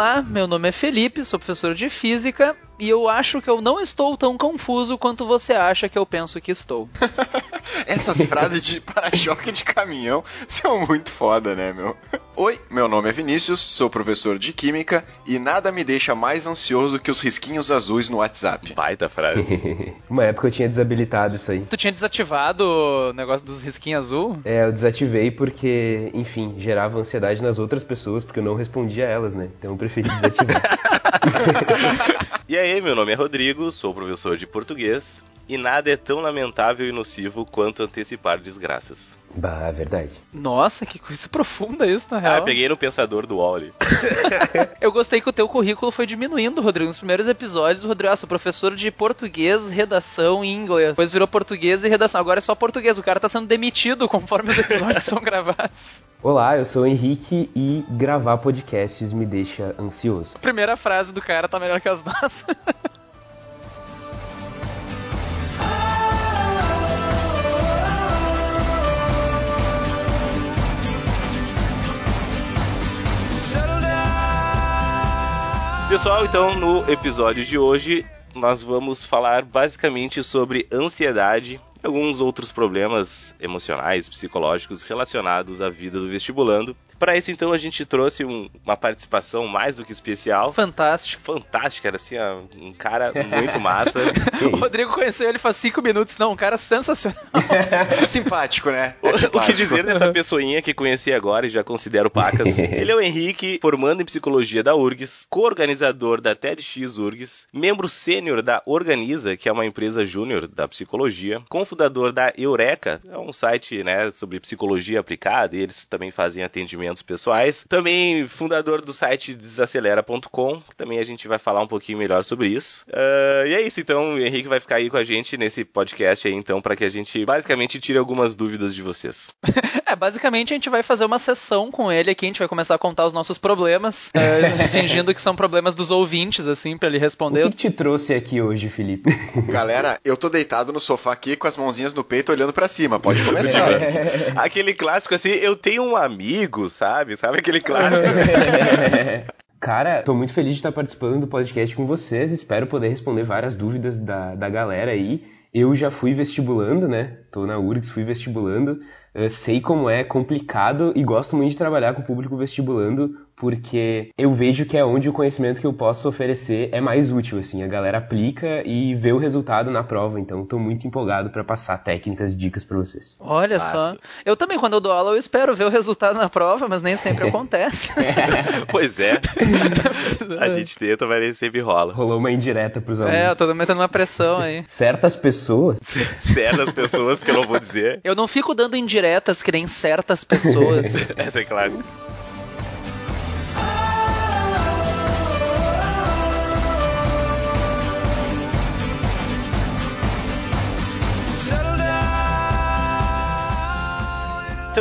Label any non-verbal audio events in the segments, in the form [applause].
Olá, meu nome é Felipe, sou professor de física e eu acho que eu não estou tão confuso quanto você acha que eu penso que estou. [laughs] Essas frases de para-choque de caminhão são muito foda, né, meu? Oi, meu nome é Vinícius, sou professor de Química e nada me deixa mais ansioso que os risquinhos azuis no WhatsApp. Baita frase. [laughs] Uma época eu tinha desabilitado isso aí. Tu tinha desativado o negócio dos risquinhos azul? É, eu desativei porque, enfim, gerava ansiedade nas outras pessoas porque eu não respondia a elas, né? Então eu preferi desativar. [laughs] [laughs] e aí, meu nome é Rodrigo, sou professor de português e nada é tão lamentável e nocivo quanto antecipar desgraças. Bah, é verdade. Nossa, que coisa profunda isso, na real. Ah, peguei no pensador do Wally. [laughs] eu gostei que o teu currículo foi diminuindo, Rodrigo. Nos primeiros episódios, o Rodrigo, ah, sou professor de português, redação e inglês. Depois virou português e redação. Agora é só português. O cara tá sendo demitido conforme os episódios [laughs] são gravados. Olá, eu sou o Henrique e gravar podcasts me deixa ansioso. A primeira frase do cara tá melhor que as nossas. [laughs] Pessoal, então no episódio de hoje nós vamos falar basicamente sobre ansiedade alguns outros problemas emocionais, psicológicos relacionados à vida do vestibulando. Para isso, então, a gente trouxe um, uma participação mais do que especial. Fantástico. Fantástico, era assim, um cara muito [laughs] massa. o Rodrigo conheceu ele faz cinco minutos, não, um cara sensacional. [laughs] simpático, né? É simpático. O que dizer dessa pessoinha que conheci agora e já considero pacas? [laughs] ele é o Henrique, formando em psicologia da URGS, co-organizador da TEDx URGS, membro sênior da Organiza, que é uma empresa júnior da psicologia, cofundador da Eureka, é um site né, sobre psicologia aplicada e eles também fazem atendimento pessoais. Também fundador do site desacelera.com, que também a gente vai falar um pouquinho melhor sobre isso. Uh, e é isso, então, o Henrique vai ficar aí com a gente nesse podcast aí, então, para que a gente basicamente tire algumas dúvidas de vocês. [laughs] é, basicamente a gente vai fazer uma sessão com ele aqui, a gente vai começar a contar os nossos problemas, uh, [laughs] fingindo que são problemas dos ouvintes, assim, para ele responder. O que, que te trouxe aqui hoje, Felipe? Galera, eu tô deitado no sofá aqui com as mãozinhas no peito olhando para cima, pode começar. [laughs] Aquele clássico assim, eu tenho um amigo, sabe? Sabe aquele clássico? [laughs] Cara, tô muito feliz de estar participando do podcast com vocês. Espero poder responder várias dúvidas da, da galera aí. Eu já fui vestibulando, né? Tô na URGS, fui vestibulando. Eu sei como é complicado e gosto muito de trabalhar com o público vestibulando porque eu vejo que é onde o conhecimento que eu posso oferecer é mais útil, assim, a galera aplica e vê o resultado na prova, então estou muito empolgado para passar técnicas e dicas para vocês. Olha só, eu também quando eu dou aula eu espero ver o resultado na prova, mas nem sempre [laughs] acontece. [laughs] pois é, a [laughs] gente tenta, mas nem sempre rola. Rolou uma indireta pros alunos. É, eu tô metendo uma pressão aí. Certas pessoas? certas pessoas que eu não vou dizer. Eu não fico dando indiretas que nem certas pessoas. Essa é clássica.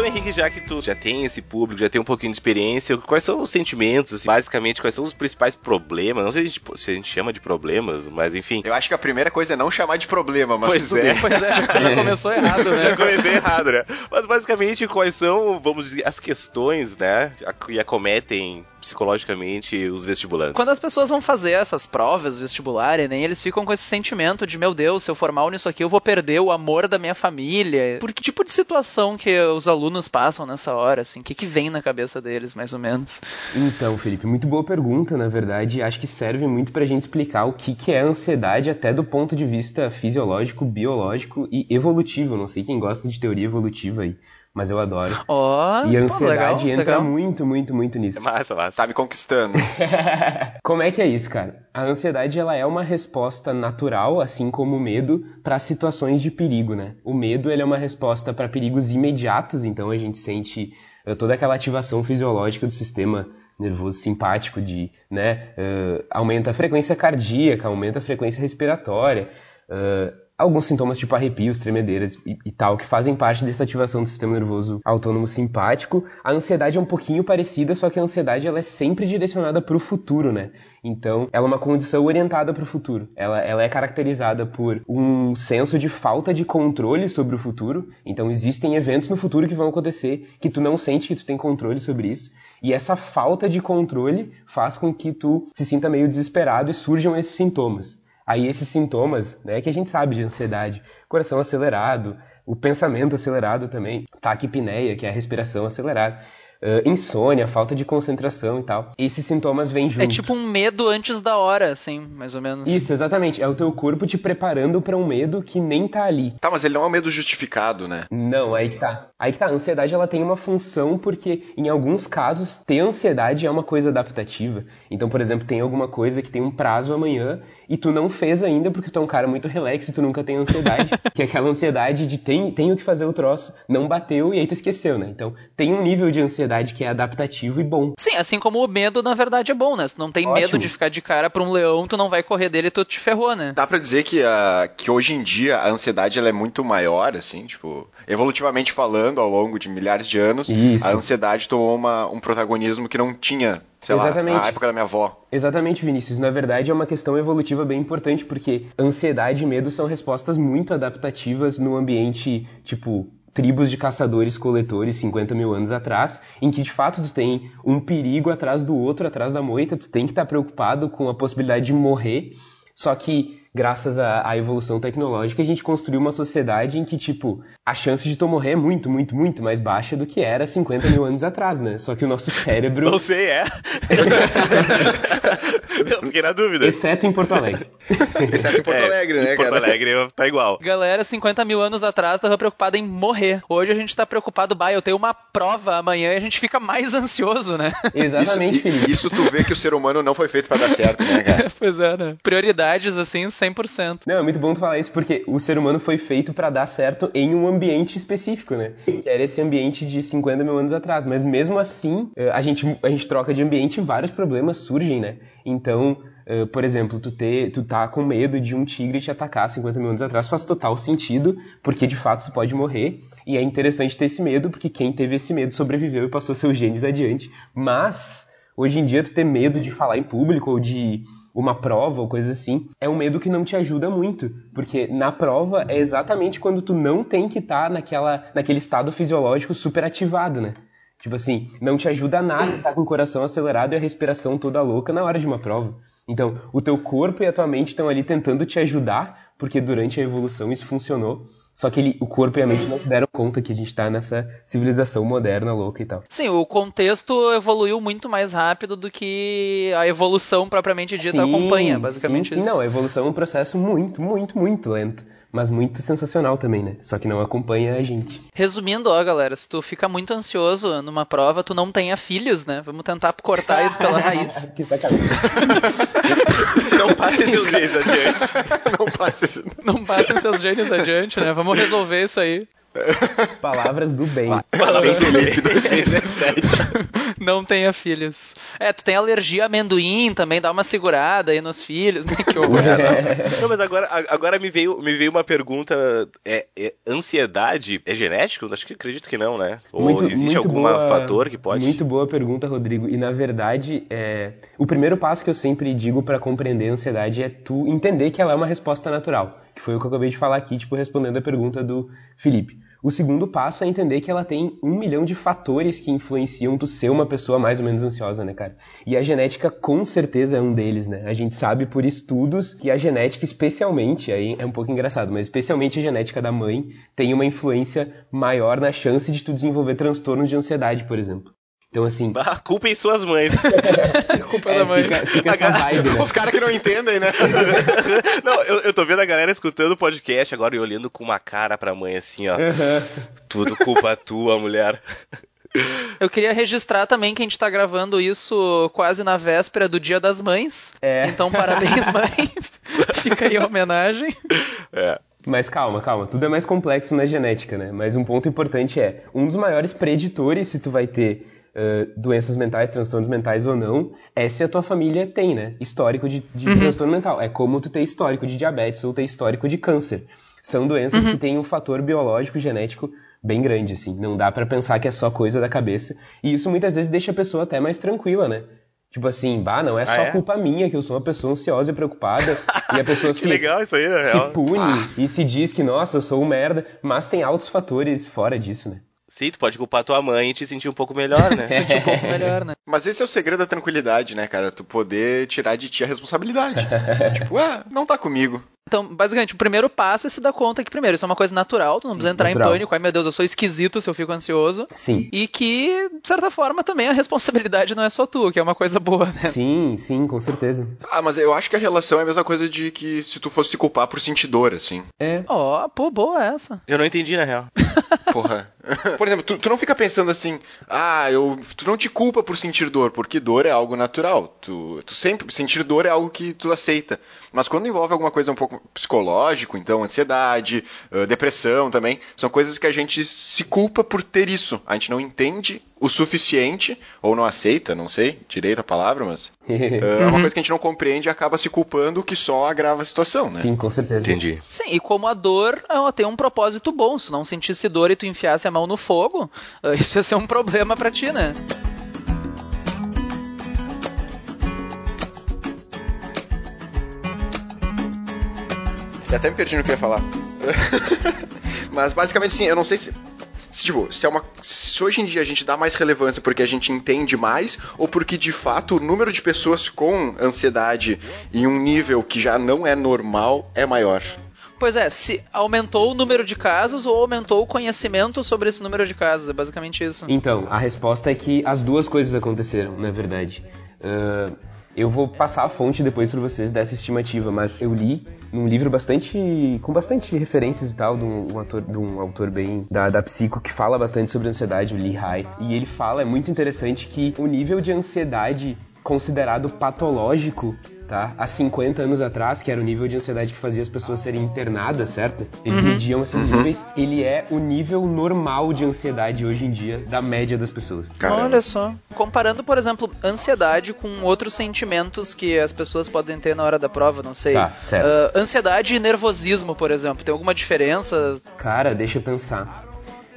Henrique, já que tu já tem esse público, já tem um pouquinho de experiência, quais são os sentimentos, assim, basicamente, quais são os principais problemas? Não sei se a, gente, se a gente chama de problemas, mas enfim. Eu acho que a primeira coisa é não chamar de problema, mas pois é. Pois é, [laughs] já começou errado, né? [laughs] Já comecei errado, né? Mas basicamente, quais são, vamos dizer, as questões, né, que acometem psicologicamente os vestibulantes? Quando as pessoas vão fazer essas provas vestibulares, né, eles ficam com esse sentimento de, meu Deus, se eu for mal nisso aqui, eu vou perder o amor da minha família. Por que tipo de situação que os alunos passam nessa hora, assim? O que, que vem na cabeça deles, mais ou menos? Então, Felipe, muito boa pergunta, na verdade. Acho que serve muito pra gente explicar o que, que é ansiedade até do ponto de vista fisiológico, biológico e evolutivo. Não sei quem gosta de teoria evolutiva aí mas eu adoro. Oh, e a ansiedade pô, legal, entra legal. muito, muito, muito nisso. É massa, massa. Tá me conquistando. [laughs] [laughs] como é que é isso, cara? A ansiedade ela é uma resposta natural, assim como o medo, para situações de perigo, né? O medo ele é uma resposta para perigos imediatos, então a gente sente uh, toda aquela ativação fisiológica do sistema nervoso simpático de, né, uh, aumenta a frequência cardíaca, aumenta a frequência respiratória. Uh, alguns sintomas tipo arrepios, tremedeiras e, e, tal, que fazem parte dessa ativação do sistema nervoso autônomo simpático. A ansiedade é um pouquinho parecida, só que a ansiedade ela é sempre direcionada para o futuro, né? Então, ela é uma condição orientada para o futuro. Ela, ela é caracterizada por um senso de falta de controle sobre o futuro. Então, existem eventos no futuro que vão acontecer que tu não sente que tu tem controle sobre isso. E essa falta de controle faz com que tu se sinta meio desesperado e surjam esses sintomas. Aí esses sintomas, né, que a gente sabe de ansiedade, coração acelerado, o pensamento acelerado também, taquipneia, que é a respiração acelerada uh, insônia, falta de concentração e tal. Esses sintomas vêm junto. É tipo um medo antes da hora, assim, mais ou menos. Isso, exatamente. É o teu corpo te preparando para um medo que nem tá ali. Tá, mas ele não é um medo justificado, né? Não, aí que tá. Aí que tá. A ansiedade ela tem uma função porque, em alguns casos, ter ansiedade é uma coisa adaptativa. Então, por exemplo, tem alguma coisa que tem um prazo amanhã e tu não fez ainda porque tu é um cara muito relax e tu nunca tem ansiedade. [laughs] que é aquela ansiedade de tem, tenho que fazer o troço, não bateu e aí tu esqueceu, né? Então, tem um nível de ansiedade ansiedade que é adaptativo e bom. Sim, assim como o medo, na verdade, é bom, né? Se não tem Ótimo. medo de ficar de cara pra um leão, tu não vai correr dele e tu te ferrou, né? Dá pra dizer que, uh, que hoje em dia a ansiedade ela é muito maior, assim, tipo, evolutivamente falando, ao longo de milhares de anos, Isso. a ansiedade tomou uma, um protagonismo que não tinha sei Exatamente. lá, na época da minha avó. Exatamente, Vinícius. Na verdade, é uma questão evolutiva bem importante, porque ansiedade e medo são respostas muito adaptativas no ambiente, tipo, tribos de caçadores-coletores 50 mil anos atrás, em que de fato tu tem um perigo atrás do outro, atrás da moita, tu tem que estar tá preocupado com a possibilidade de morrer, só que graças à, à, evolução tecnológica, a gente construiu uma sociedade em que, tipo, a chance de tu morrer é muito, muito, muito mais baixa do que era 50 mil anos atrás, né? Só que o nosso cérebro. Não sei, é. [laughs] Não, fiquei na dúvida. Exceto em Porto Alegre. [laughs] Exceto em Porto é, Alegre, né, em Porto Alegre tá igual. Galera, 50 mil anos atrás tava preocupada em morrer. Hoje a gente tá preocupado, bah, eu tenho uma prova amanhã e a gente fica mais ansioso, né? Exatamente, isso, Felipe. Isso tu vê que o ser humano não foi feito para dar certo, né, cara? [laughs] pois é, né? Prioridades, assim, 100%. Não, é muito bom tu falar isso, porque o ser humano foi feito para dar certo em um ambiente específico, né? Que era esse ambiente de 50 mil anos atrás. Mas mesmo assim, eh, a gente, a gente troca de ambiente e vários problemas surgem, né? Então, Uh, por exemplo, tu, ter, tu tá com medo de um tigre te atacar 50 mil anos atrás faz total sentido, porque de fato tu pode morrer, e é interessante ter esse medo, porque quem teve esse medo sobreviveu e passou seus genes adiante. Mas, hoje em dia, tu ter medo de falar em público ou de uma prova ou coisa assim, é um medo que não te ajuda muito, porque na prova é exatamente quando tu não tem que estar tá naquela, naquele estado fisiológico super ativado, né? Tipo assim, não te ajuda nada estar tá com o coração acelerado e a respiração toda louca na hora de uma prova. Então, o teu corpo e a tua mente estão ali tentando te ajudar, porque durante a evolução isso funcionou. Só que ele, o corpo e a mente não se deram conta que a gente está nessa civilização moderna louca e tal. Sim, o contexto evoluiu muito mais rápido do que a evolução propriamente dita sim, acompanha, basicamente sim, isso. Sim, não, a evolução é um processo muito, muito, muito lento mas muito sensacional também, né? Só que não acompanha a gente. Resumindo, ó, galera, se tu fica muito ansioso numa prova, tu não tenha filhos, né? Vamos tentar cortar isso pela raiz. [laughs] que sacanagem. [laughs] não passe seus genes adiante. Não passe. [laughs] Não passem seus genes adiante, né? Vamos resolver isso aí. [laughs] Palavras do bem. Parabéns, Felipe, 2017. Não tenha filhos. É, tu tem alergia a amendoim também, dá uma segurada aí nos filhos, né? Que horror. [laughs] É, não. mas agora, agora me, veio, me veio uma pergunta: é, é ansiedade é genético? Acho que acredito que não, né? Ou muito, existe muito algum boa, fator que pode. Muito boa pergunta, Rodrigo. E na verdade, é, o primeiro passo que eu sempre digo para compreender a ansiedade é tu entender que ela é uma resposta natural. Que foi o que eu acabei de falar aqui, tipo, respondendo a pergunta do Felipe. O segundo passo é entender que ela tem um milhão de fatores que influenciam tu ser uma pessoa mais ou menos ansiosa, né, cara? E a genética com certeza é um deles, né? A gente sabe por estudos que a genética, especialmente, aí é um pouco engraçado, mas especialmente a genética da mãe, tem uma influência maior na chance de tu desenvolver transtornos de ansiedade, por exemplo. Então, assim. Ah, culpem suas mães. [laughs] culpa é, da mãe. Fica, fica essa vibe, né? Os caras que não entendem, né? [laughs] não, eu, eu tô vendo a galera escutando o podcast agora e olhando com uma cara pra mãe assim, ó. Uhum. Tudo culpa tua, mulher. Eu queria registrar também que a gente tá gravando isso quase na véspera do Dia das Mães. É. Então, parabéns, [laughs] mãe. Fica aí a homenagem. É. Mas calma, calma, tudo é mais complexo na genética, né? Mas um ponto importante é, um dos maiores preditores se tu vai ter uh, doenças mentais, transtornos mentais ou não, é se a tua família tem, né? Histórico de, de uhum. transtorno mental. É como tu ter histórico de diabetes ou ter histórico de câncer. São doenças uhum. que têm um fator biológico, genético bem grande, assim. Não dá para pensar que é só coisa da cabeça. E isso muitas vezes deixa a pessoa até mais tranquila, né? Tipo assim, bah, não é só ah, é? culpa minha que eu sou uma pessoa ansiosa e preocupada. [laughs] e a pessoa se, legal isso aí, né? se pune ah. e se diz que, nossa, eu sou um merda. Mas tem altos fatores fora disso, né? Sim, tu pode culpar tua mãe e te sentir um pouco melhor, né? [laughs] sentir um pouco melhor, né? Mas esse é o segredo da tranquilidade, né, cara? Tu poder tirar de ti a responsabilidade. [laughs] tipo, ah, não tá comigo. Então, basicamente, o primeiro passo é se dar conta que, primeiro, isso é uma coisa natural, tu não Sim, precisa entrar natural. em pânico, ai meu Deus, eu sou esquisito se eu fico ansioso. Sim. E que, de certa forma, também a responsabilidade não é só tua, que é uma coisa boa, né? Sim, sim, com certeza. Ah, mas eu acho que a relação é a mesma coisa de que se tu fosse se culpar por sentir dor, assim. É. Ó, oh, pô, boa essa. Eu não entendi, na real. [laughs] Porra. Por exemplo, tu, tu, não fica pensando assim, ah, eu, tu não te culpa por sentir dor, porque dor é algo natural. Tu, tu sempre, sentir dor é algo que tu aceita. Mas quando envolve alguma coisa um pouco psicológica, então ansiedade, depressão também, são coisas que a gente se culpa por ter isso. A gente não entende o suficiente, ou não aceita, não sei direito a palavra, mas [laughs] é uma coisa que a gente não compreende e acaba se culpando que só agrava a situação, né? Sim, com certeza. Entendi. Sim, e como a dor ela tem um propósito bom, se tu não sentisse dor e tu enfiasse a mão no fogo, isso ia ser um problema para ti, né? E até me perdi no que eu ia falar. [laughs] Mas basicamente sim, eu não sei se. Se, tipo, se, é uma, se hoje em dia a gente dá mais relevância porque a gente entende mais, ou porque de fato o número de pessoas com ansiedade em um nível que já não é normal é maior. Pois é, se aumentou o número de casos ou aumentou o conhecimento sobre esse número de casos, é basicamente isso. Então, a resposta é que as duas coisas aconteceram, na verdade. Uh, eu vou passar a fonte depois para vocês dessa estimativa, mas eu li num livro bastante com bastante referências e tal de um, um, ator, de um autor bem da, da psico que fala bastante sobre ansiedade, o Lee Hai, e ele fala é muito interessante que o nível de ansiedade considerado patológico tá? Há 50 anos atrás, que era o nível de ansiedade que fazia as pessoas serem internadas, certo? Eles uhum. mediam esses níveis. Ele é o nível normal de ansiedade hoje em dia da média das pessoas. Caramba. Olha só. Comparando, por exemplo, ansiedade com outros sentimentos que as pessoas podem ter na hora da prova, não sei. Tá, certo. Uh, ansiedade e nervosismo, por exemplo, tem alguma diferença? Cara, deixa eu pensar.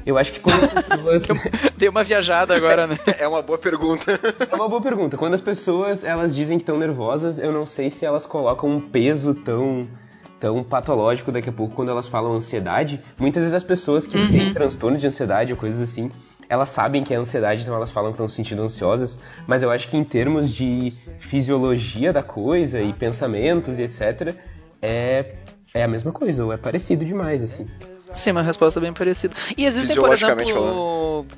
Eu acho que quando as pessoas. Dei uma viajada agora, né? É uma boa pergunta. É uma boa pergunta. Quando as pessoas elas dizem que estão nervosas, eu não sei se elas colocam um peso tão tão patológico daqui a pouco quando elas falam ansiedade. Muitas vezes as pessoas que uhum. têm transtorno de ansiedade ou coisas assim, elas sabem que é ansiedade, então elas falam que estão se sentindo ansiosas, mas eu acho que em termos de fisiologia da coisa e pensamentos e etc, é, é a mesma coisa, ou é parecido demais, assim. Sim, uma resposta bem parecida. E existem, por exemplo,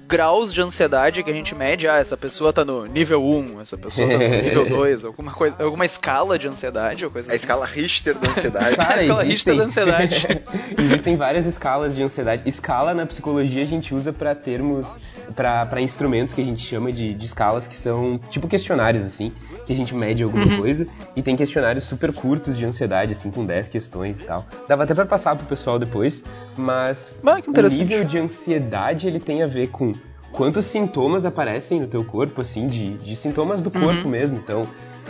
graus de ansiedade que a gente mede. Ah, essa pessoa tá no nível 1, essa pessoa tá no [laughs] nível 2, alguma coisa, alguma escala de ansiedade ou coisa A assim. escala Richter da ansiedade. [laughs] Cara, a escala existem... Richter da ansiedade. [laughs] existem várias escalas de ansiedade. Escala na psicologia a gente usa para termos, para instrumentos que a gente chama de, de escalas que são tipo questionários, assim, que a gente mede alguma uhum. coisa. E tem questionários super curtos de ansiedade, assim, com 10 questões e tal. Dava até para passar pro pessoal depois mas ah, o nível de ansiedade ele tem a ver com quantos sintomas aparecem no teu corpo, assim, de, de sintomas do corpo uhum. mesmo. Então,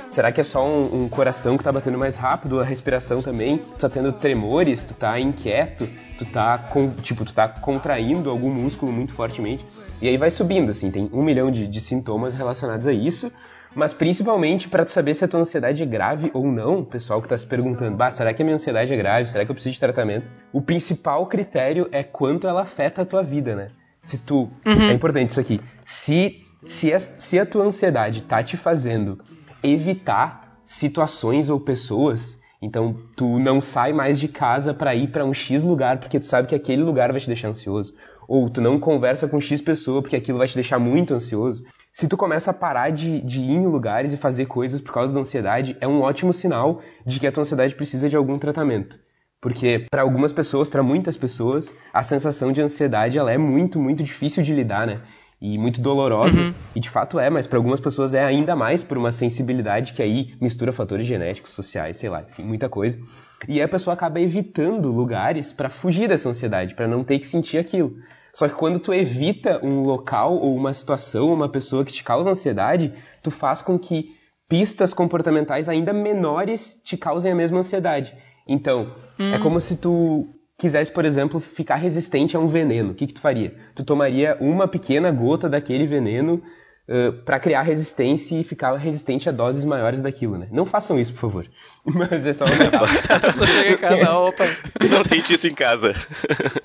será que é só um, um, coração que tá batendo mais rápido, a respiração também? Tu tá tendo tremores, tu tá inquieto, tu tá, com, tipo, tu tá contraindo algum músculo muito fortemente. E aí vai subindo, assim, tem um milhão de, de sintomas relacionados a isso mas principalmente para tu saber se a tua ansiedade é grave ou não, pessoal que está se perguntando, bah, será que a minha ansiedade é grave? Será que eu preciso de tratamento? O principal critério é quanto ela afeta a tua vida, né? Se tu, uhum. é importante isso aqui, se, se, a, se a tua ansiedade tá te fazendo evitar situações ou pessoas, então tu não sai mais de casa para ir para um X lugar porque tu sabe que aquele lugar vai te deixar ansioso, ou tu não conversa com X pessoa porque aquilo vai te deixar muito ansioso se tu começa a parar de, de ir em lugares e fazer coisas por causa da ansiedade, é um ótimo sinal de que a tua ansiedade precisa de algum tratamento. Porque para algumas pessoas, para muitas pessoas, a sensação de ansiedade ela é muito, muito difícil de lidar, né? E muito dolorosa, uhum. e de fato é, mas para algumas pessoas é ainda mais por uma sensibilidade que aí mistura fatores genéticos, sociais, sei lá, enfim, muita coisa. E a pessoa acaba evitando lugares para fugir dessa ansiedade, para não ter que sentir aquilo. Só que quando tu evita um local ou uma situação, uma pessoa que te causa ansiedade, tu faz com que pistas comportamentais ainda menores te causem a mesma ansiedade. Então, hum. é como se tu quisesse, por exemplo, ficar resistente a um veneno. O que, que tu faria? Tu tomaria uma pequena gota daquele veneno uh, para criar resistência e ficar resistente a doses maiores daquilo, né? Não façam isso, por favor. [laughs] Mas é só uma [laughs] A pessoa chega em casa, [laughs] opa. Não tente isso em casa.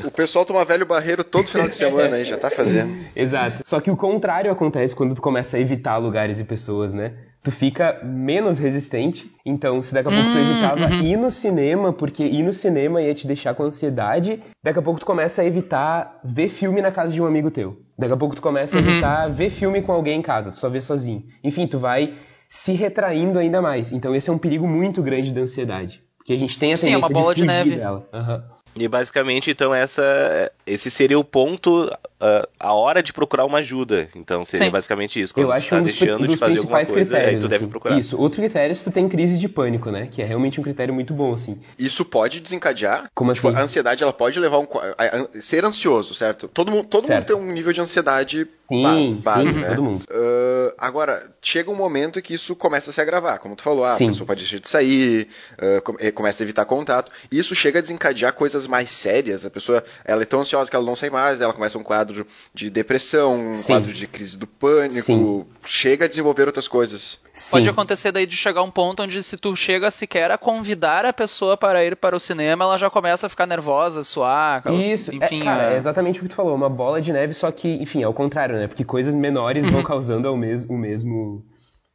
O pessoal toma velho barreiro todo final de semana aí, já tá fazendo. Exato. Só que o contrário acontece quando tu começa a evitar lugares e pessoas, né? Tu fica menos resistente. Então, se daqui a pouco tu hum, evitava uhum. ir no cinema, porque ir no cinema ia te deixar com ansiedade, daqui a pouco tu começa a evitar ver filme na casa de um amigo teu. Daqui a pouco tu começa a uhum. evitar ver filme com alguém em casa, tu só vê sozinho. Enfim, tu vai se retraindo ainda mais. Então, esse é um perigo muito grande da ansiedade. Porque a gente tem a tendência Sim, é uma bola de, de neve. dela. Uhum. E basicamente, então, essa, esse seria o ponto, uh, a hora de procurar uma ajuda. Então, seria Sim. basicamente isso. Quando Eu acho tá um dos, deixando dos de fazer alguma coisa, aí tu deve assim. procurar. Isso. Outro critério é se tu tem crise de pânico, né? Que é realmente um critério muito bom, assim. Isso pode desencadear? Como tipo, assim? A ansiedade, ela pode levar um... A, ser ansioso, certo? Todo, mundo, todo mundo tem um nível de ansiedade sim, base, base sim, né? todo mundo. Uh, agora, chega um momento que isso começa a se agravar. Como tu falou, ah, a pessoa pode deixar de sair, uh, começa a evitar contato. Isso chega a desencadear coisas mais sérias. A pessoa ela é tão ansiosa que ela não sai mais, ela começa um quadro de depressão, um Sim. quadro de crise do pânico, Sim. chega a desenvolver outras coisas. Sim. Pode acontecer daí de chegar um ponto onde se tu chega sequer a convidar a pessoa para ir para o cinema, ela já começa a ficar nervosa, suar, Isso, enfim. É, cara, é... é exatamente o que tu falou, uma bola de neve, só que, enfim, é o contrário, né? Porque coisas menores uhum. vão causando ao mes o mesmo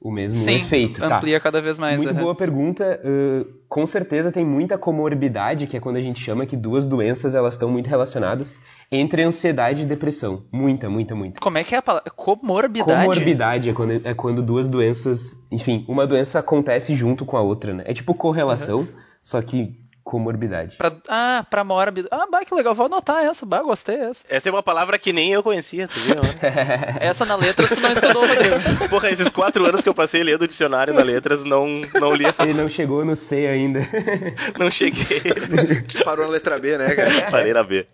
o mesmo Sim, efeito. Tá. amplia tá. cada vez mais. Muito boa pergunta. Uh, com certeza tem muita comorbidade, que é quando a gente chama que duas doenças elas estão muito relacionadas, entre ansiedade e depressão. Muita, muita, muita. Como é que é a palavra? Comorbidade? Comorbidade é quando, é quando duas doenças... Enfim, uma doença acontece junto com a outra, né? É tipo correlação, uhum. só que comorbidade. Pra, ah, pra mórbido. Ah, bah, que legal, vou anotar essa, bah, gostei essa. Essa é uma palavra que nem eu conhecia, tu viu? [laughs] essa na letras tu não estudou, Rodrigo. [laughs] Porra, esses quatro anos que eu passei lendo o dicionário na letras, não, não li essa. Ele não chegou no C ainda. não cheguei. [laughs] Parou na letra B, né, cara? Parei na B.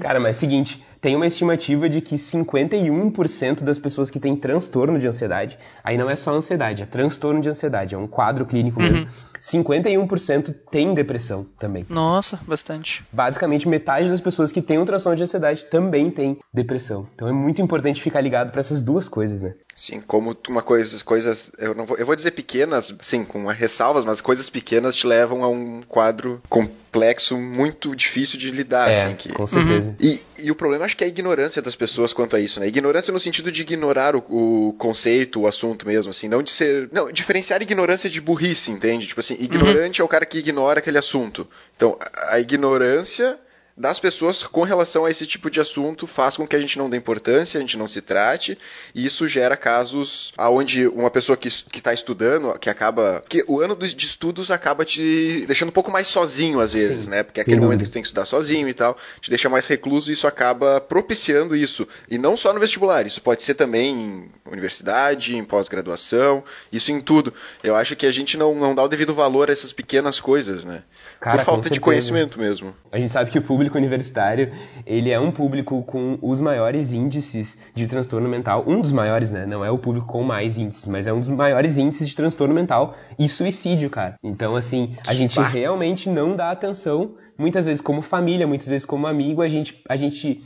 Cara, mas é seguinte, tem uma estimativa de que 51% das pessoas que têm transtorno de ansiedade, aí não é só ansiedade, é transtorno de ansiedade, é um quadro clínico uhum. mesmo. 51% tem depressão também. Nossa, bastante. Basicamente, metade das pessoas que têm um transtorno de ansiedade também tem depressão. Então é muito importante ficar ligado para essas duas coisas, né? Sim, como uma coisa, coisas, eu não vou, eu vou dizer pequenas, sim, com ressalvas, mas coisas pequenas te levam a um quadro complexo, muito difícil de lidar, é, assim, que... com certeza. Uhum. E, e o problema acho que é a ignorância das pessoas quanto a isso, né? Ignorância no sentido de ignorar o, o conceito, o assunto mesmo, assim, não de ser, não, diferenciar ignorância de burrice, entende? Tipo assim, ignorante uhum. é o cara que ignora aquele assunto. Então, a ignorância das pessoas com relação a esse tipo de assunto faz com que a gente não dê importância, a gente não se trate, e isso gera casos aonde uma pessoa que está estudando, que acaba. que o ano de estudos acaba te deixando um pouco mais sozinho às vezes, Sim. né? Porque é aquele momento que tu tem que estudar sozinho e tal, te deixa mais recluso e isso acaba propiciando isso. E não só no vestibular, isso pode ser também em universidade, em pós-graduação, isso em tudo. Eu acho que a gente não, não dá o devido valor a essas pequenas coisas, né? Cara, Por falta de conhecimento mesmo. A gente sabe que o público universitário, ele é um público com os maiores índices de transtorno mental. Um dos maiores, né? Não é o público com mais índices, mas é um dos maiores índices de transtorno mental e suicídio, cara. Então, assim, a gente realmente não dá atenção, muitas vezes como família, muitas vezes como amigo, a gente, a gente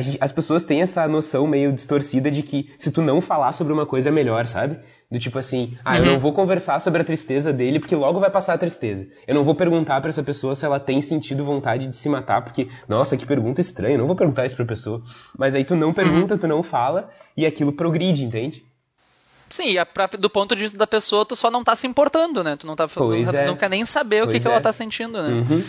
Gente, as pessoas têm essa noção meio distorcida de que se tu não falar sobre uma coisa é melhor, sabe? Do tipo assim, ah, uhum. eu não vou conversar sobre a tristeza dele porque logo vai passar a tristeza. Eu não vou perguntar para essa pessoa se ela tem sentido vontade de se matar, porque, nossa, que pergunta estranha, eu não vou perguntar isso pra pessoa. Mas aí tu não pergunta, uhum. tu não fala e aquilo progride, entende? Sim, e pra, do ponto de vista da pessoa, tu só não tá se importando, né? Tu não, tá, pois não, é. não quer nem saber o que, que ela é. tá sentindo, né? Uhum.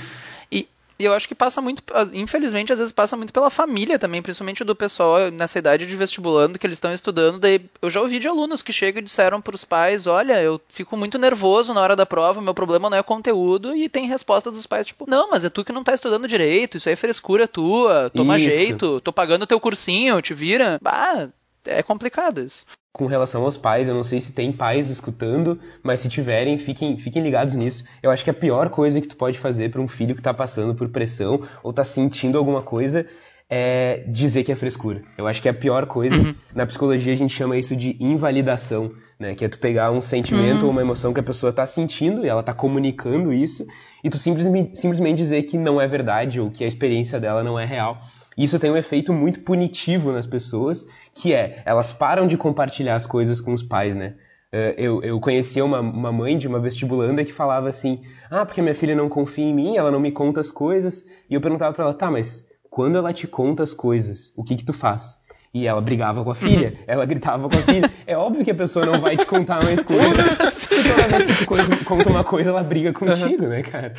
E eu acho que passa muito, infelizmente, às vezes passa muito pela família também, principalmente do pessoal nessa idade de vestibulando que eles estão estudando. Daí eu já ouvi de alunos que chegam e disseram para os pais: Olha, eu fico muito nervoso na hora da prova, meu problema não é conteúdo. E tem resposta dos pais tipo: Não, mas é tu que não tá estudando direito, isso aí é frescura tua, toma isso. jeito, tô pagando teu cursinho, te vira. Bah, é complicado isso com relação aos pais, eu não sei se tem pais escutando, mas se tiverem, fiquem, fiquem ligados nisso. Eu acho que a pior coisa que tu pode fazer para um filho que está passando por pressão ou está sentindo alguma coisa é dizer que é frescura. Eu acho que é a pior coisa. Uhum. Na psicologia a gente chama isso de invalidação, né? Que é tu pegar um sentimento uhum. ou uma emoção que a pessoa está sentindo e ela está comunicando isso e tu simplesmente, simplesmente dizer que não é verdade ou que a experiência dela não é real. Isso tem um efeito muito punitivo nas pessoas, que é, elas param de compartilhar as coisas com os pais, né? Eh, eu, eu conhecia uma, uma mãe de uma vestibulanda que falava assim, ah, porque minha filha não confia em mim, ela não me conta as coisas. E eu perguntava para ela, tá, mas quando ela te conta as coisas, o que que tu faz? E ela brigava com a filha, uhum. ela gritava com a filha. [laughs] É óbvio que a pessoa não vai te contar mais coisas. [laughs] e toda vez que tu conta uma coisa, ela briga contigo, uhum. né, cara?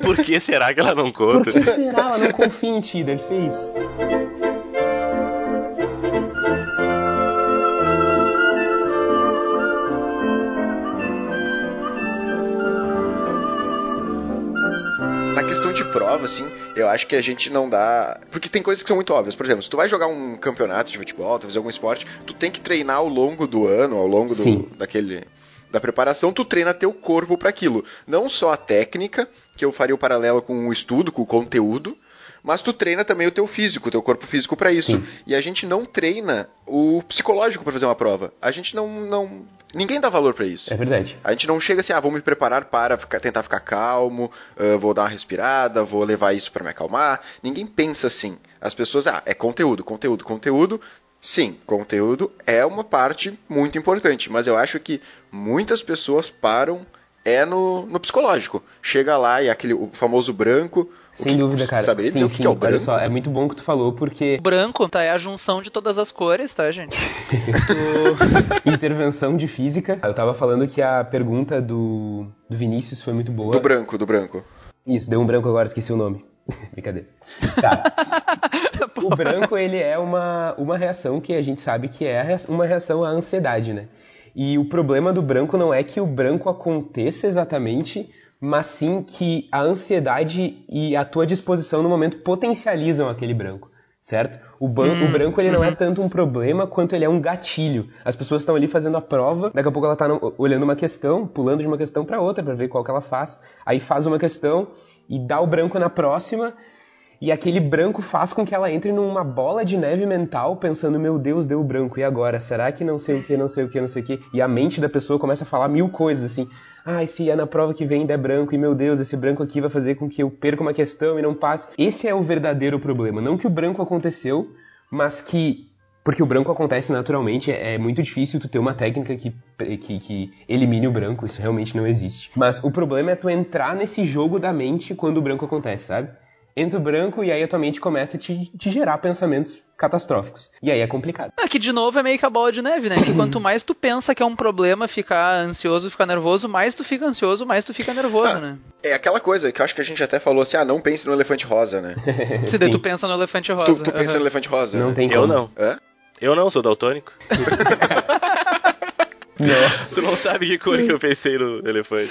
Por que será que ela não conta? Por que será? Ela não [laughs] confia em ti, deve ser isso. Questão de prova, assim, eu acho que a gente não dá. Porque tem coisas que são muito óbvias. Por exemplo, se tu vai jogar um campeonato de futebol, fazer algum esporte, tu tem que treinar ao longo do ano, ao longo do, daquele da preparação, tu treina teu corpo para aquilo. Não só a técnica, que eu faria o paralelo com o estudo, com o conteúdo, mas tu treina também o teu físico, o teu corpo físico para isso. Sim. E a gente não treina o psicológico para fazer uma prova. A gente não, não ninguém dá valor para isso. É verdade. A gente não chega assim, ah, vou me preparar para ficar, tentar ficar calmo, uh, vou dar uma respirada, vou levar isso para me acalmar. Ninguém pensa assim. As pessoas, ah, é conteúdo, conteúdo, conteúdo. Sim, conteúdo é uma parte muito importante, mas eu acho que muitas pessoas param é no, no psicológico. Chega lá e aquele o famoso branco. Sem que, dúvida, cara. Saberia dizer sim, o que, é o branco? Olha só, é muito bom que tu falou, porque. Branco, tá? É a junção de todas as cores, tá, gente? [laughs] Intervenção de física. Eu tava falando que a pergunta do, do Vinícius foi muito boa. Do branco, do branco. Isso, deu um branco agora, esqueci o nome. [laughs] Brincadeira. Tá. [laughs] o branco, ele é uma, uma reação que a gente sabe que é uma reação à ansiedade, né? E o problema do branco não é que o branco aconteça exatamente, mas sim que a ansiedade e a tua disposição no momento potencializam aquele branco, certo? O, hum, o branco ele uhum. não é uhum. tanto um problema quanto ele é um gatilho. As pessoas estão ali fazendo a prova, daqui a pouco ela está olhando uma questão, pulando de uma questão para outra para ver qual que ela faz, aí faz uma questão e dá o branco na próxima e aquele branco faz com que ela entre numa bola de neve mental, pensando, meu Deus, deu branco, e agora? Será que não sei o que, não sei o que, não sei o que? E a mente da pessoa começa a falar mil coisas, assim. Ah, se é na prova que vem der branco, e meu Deus, esse branco aqui vai fazer com que eu perca uma questão e não passe. Esse é o verdadeiro problema. Não que o branco aconteceu, mas que porque o branco acontece naturalmente, é muito difícil tu ter uma técnica que, que, que, elimine o branco, isso realmente não existe. Mas o problema é tu entrar nesse jogo da mente quando o branco acontece, sabe? Entra o branco e aí a tua mente começa a te, te gerar pensamentos catastróficos. E aí é complicado. Aqui de novo é meio que a bola de neve, né? Que [clears throat] quanto mais tu pensa que é um problema ficar ansioso, ficar nervoso, mais tu fica ansioso, mais tu fica nervoso, ah, né? É aquela coisa que eu acho que a gente até falou assim, ah, não pense no elefante rosa, né? [laughs] Se daí tu pensa no elefante rosa. Tu, tu pensa uhum. no elefante rosa. Não né? tem como. Eu não. É? Eu não, sou daltônico. [laughs] Nossa. Tu não sabe que cor que eu pensei no elefante.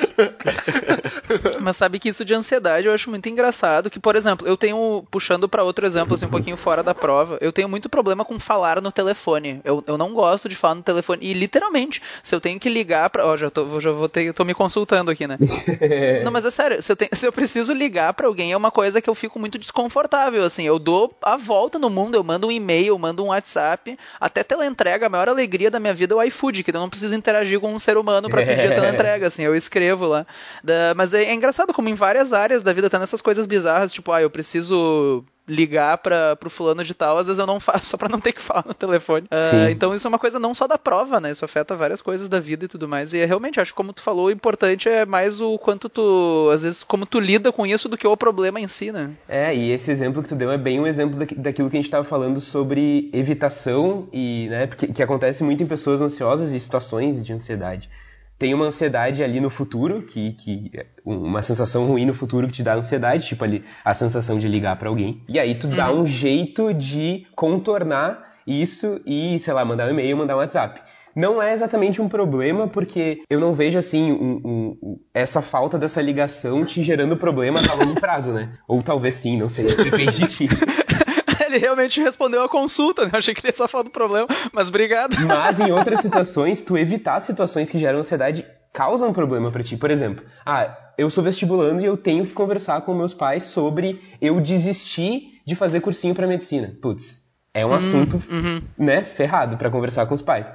[laughs] Mas sabe que isso de ansiedade eu acho muito engraçado. Que, por exemplo, eu tenho, puxando para outro exemplo, assim, um pouquinho fora da prova, eu tenho muito problema com falar no telefone. Eu, eu não gosto de falar no telefone. E literalmente, se eu tenho que ligar pra. Ó, já tô, já vou ter, tô me consultando aqui, né? [laughs] não, mas é sério, se eu, tenho, se eu preciso ligar para alguém, é uma coisa que eu fico muito desconfortável. Assim, eu dou a volta no mundo, eu mando um e-mail, eu mando um WhatsApp, até teleentrega, a maior alegria da minha vida é o iFood, que eu não preciso interagir com um ser humano para pedir a [laughs] entrega, assim, eu escrevo lá. Da, mas é, é, engraçado como em várias áreas da vida tá nessas coisas bizarras, tipo, ah, eu preciso ligar para pro fulano de tal, às vezes eu não faço [laughs] só para não ter que falar no telefone. Uh, então isso é uma coisa não só da prova, né? Isso afeta várias coisas da vida e tudo mais. E é, realmente acho que como tu falou, o importante é mais o quanto tu, às vezes, como tu lida com isso do que o problema em si, né? É, e esse exemplo que tu deu é bem um exemplo daquilo que a gente estava falando sobre evitação e, né, porque, que acontece muito em pessoas ansiosas e situações de ansiedade tem uma ansiedade ali no futuro, que, que uma sensação ruim no futuro que te dá ansiedade, tipo ali a sensação de ligar para alguém. E aí tu uhum. dá um jeito de contornar isso e, sei lá, mandar um e-mail, mandar um WhatsApp. Não é exatamente um problema, porque eu não vejo assim um, um, essa falta dessa ligação te gerando problema a longo prazo, né? Ou talvez sim, não sei, [laughs] depende de ti. Ele realmente respondeu a consulta, né? Eu achei que ele ia só falar do problema, mas obrigado. Mas em outras [laughs] situações, tu evitar situações que geram ansiedade causa um problema para ti. Por exemplo, ah, eu sou vestibulando e eu tenho que conversar com meus pais sobre eu desistir de fazer cursinho para medicina. Putz, é um uhum, assunto, uhum. né, ferrado para conversar com os pais.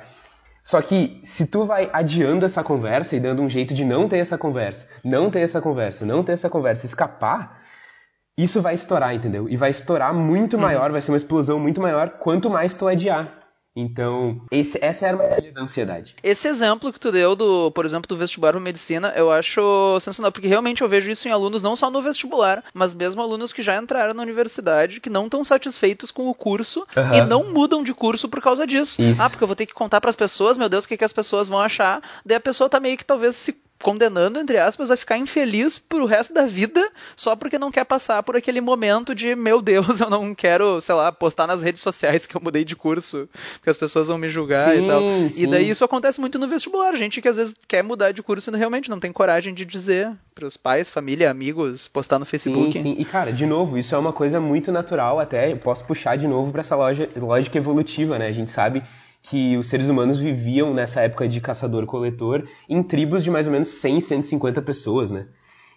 Só que se tu vai adiando essa conversa e dando um jeito de não ter essa conversa, não ter essa conversa, não ter essa conversa, escapar, isso vai estourar, entendeu? E vai estourar muito uhum. maior, vai ser uma explosão muito maior quanto mais tu adiar. Então, esse, essa era a armadilha da ansiedade. Esse exemplo que tu deu, do, por exemplo, do vestibular para medicina, eu acho sensacional, porque realmente eu vejo isso em alunos não só no vestibular, mas mesmo alunos que já entraram na universidade, que não estão satisfeitos com o curso uhum. e não mudam de curso por causa disso. Isso. Ah, porque eu vou ter que contar para as pessoas, meu Deus, o que, que as pessoas vão achar. Daí a pessoa tá meio que talvez se condenando, entre aspas, a ficar infeliz pro resto da vida só porque não quer passar por aquele momento de, meu Deus, [laughs] eu não quero, sei lá, postar nas redes sociais que eu mudei de curso, porque as pessoas vão me julgar sim, e tal. Sim. E daí isso acontece muito no vestibular, gente que às vezes quer mudar de curso e realmente não tem coragem de dizer pros pais, família, amigos, postar no Facebook. Sim, sim. E cara, de novo, isso é uma coisa muito natural, até eu posso puxar de novo para essa loja, lógica evolutiva, né? A gente sabe que os seres humanos viviam nessa época de caçador-coletor em tribos de mais ou menos 100, 150 pessoas, né?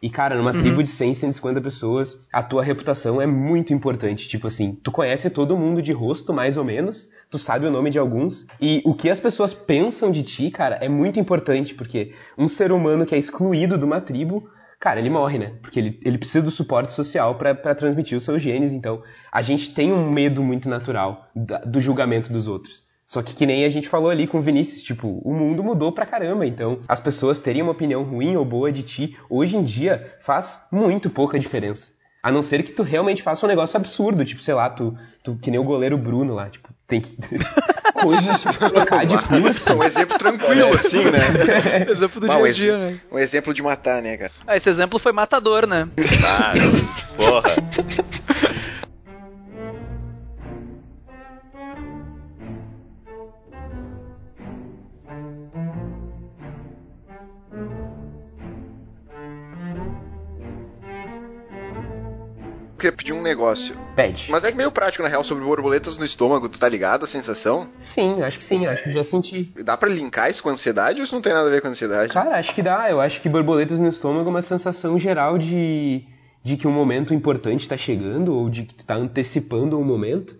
E, cara, numa uhum. tribo de 100, 150 pessoas, a tua reputação é muito importante. Tipo assim, tu conhece todo mundo de rosto, mais ou menos, tu sabe o nome de alguns, e o que as pessoas pensam de ti, cara, é muito importante, porque um ser humano que é excluído de uma tribo, cara, ele morre, né? Porque ele, ele precisa do suporte social para transmitir os seus genes. Então, a gente tem um medo muito natural do julgamento dos outros. Só que que nem a gente falou ali com o Vinícius, tipo, o mundo mudou pra caramba, então as pessoas terem uma opinião ruim ou boa de ti, hoje em dia faz muito pouca diferença. A não ser que tu realmente faça um negócio absurdo, tipo, sei lá, tu, tu que nem o goleiro Bruno lá, tipo, tem que [laughs] coisas tipo, trocar de curso. Um exemplo tranquilo, assim, né? [laughs] exemplo do Mas, dia a dia, né? Um exemplo de matar, né, cara? Ah, esse exemplo foi matador, né? Ah, [laughs] porra. Queria pedir um negócio. Pede. Mas é meio prático, na real, sobre borboletas no estômago. Tu tá ligado a sensação? Sim, acho que sim, acho que já senti. Dá pra linkar isso com ansiedade ou isso não tem nada a ver com ansiedade? Cara, acho que dá. Eu acho que borboletas no estômago é uma sensação geral de, de que um momento importante tá chegando ou de que tu tá antecipando um momento.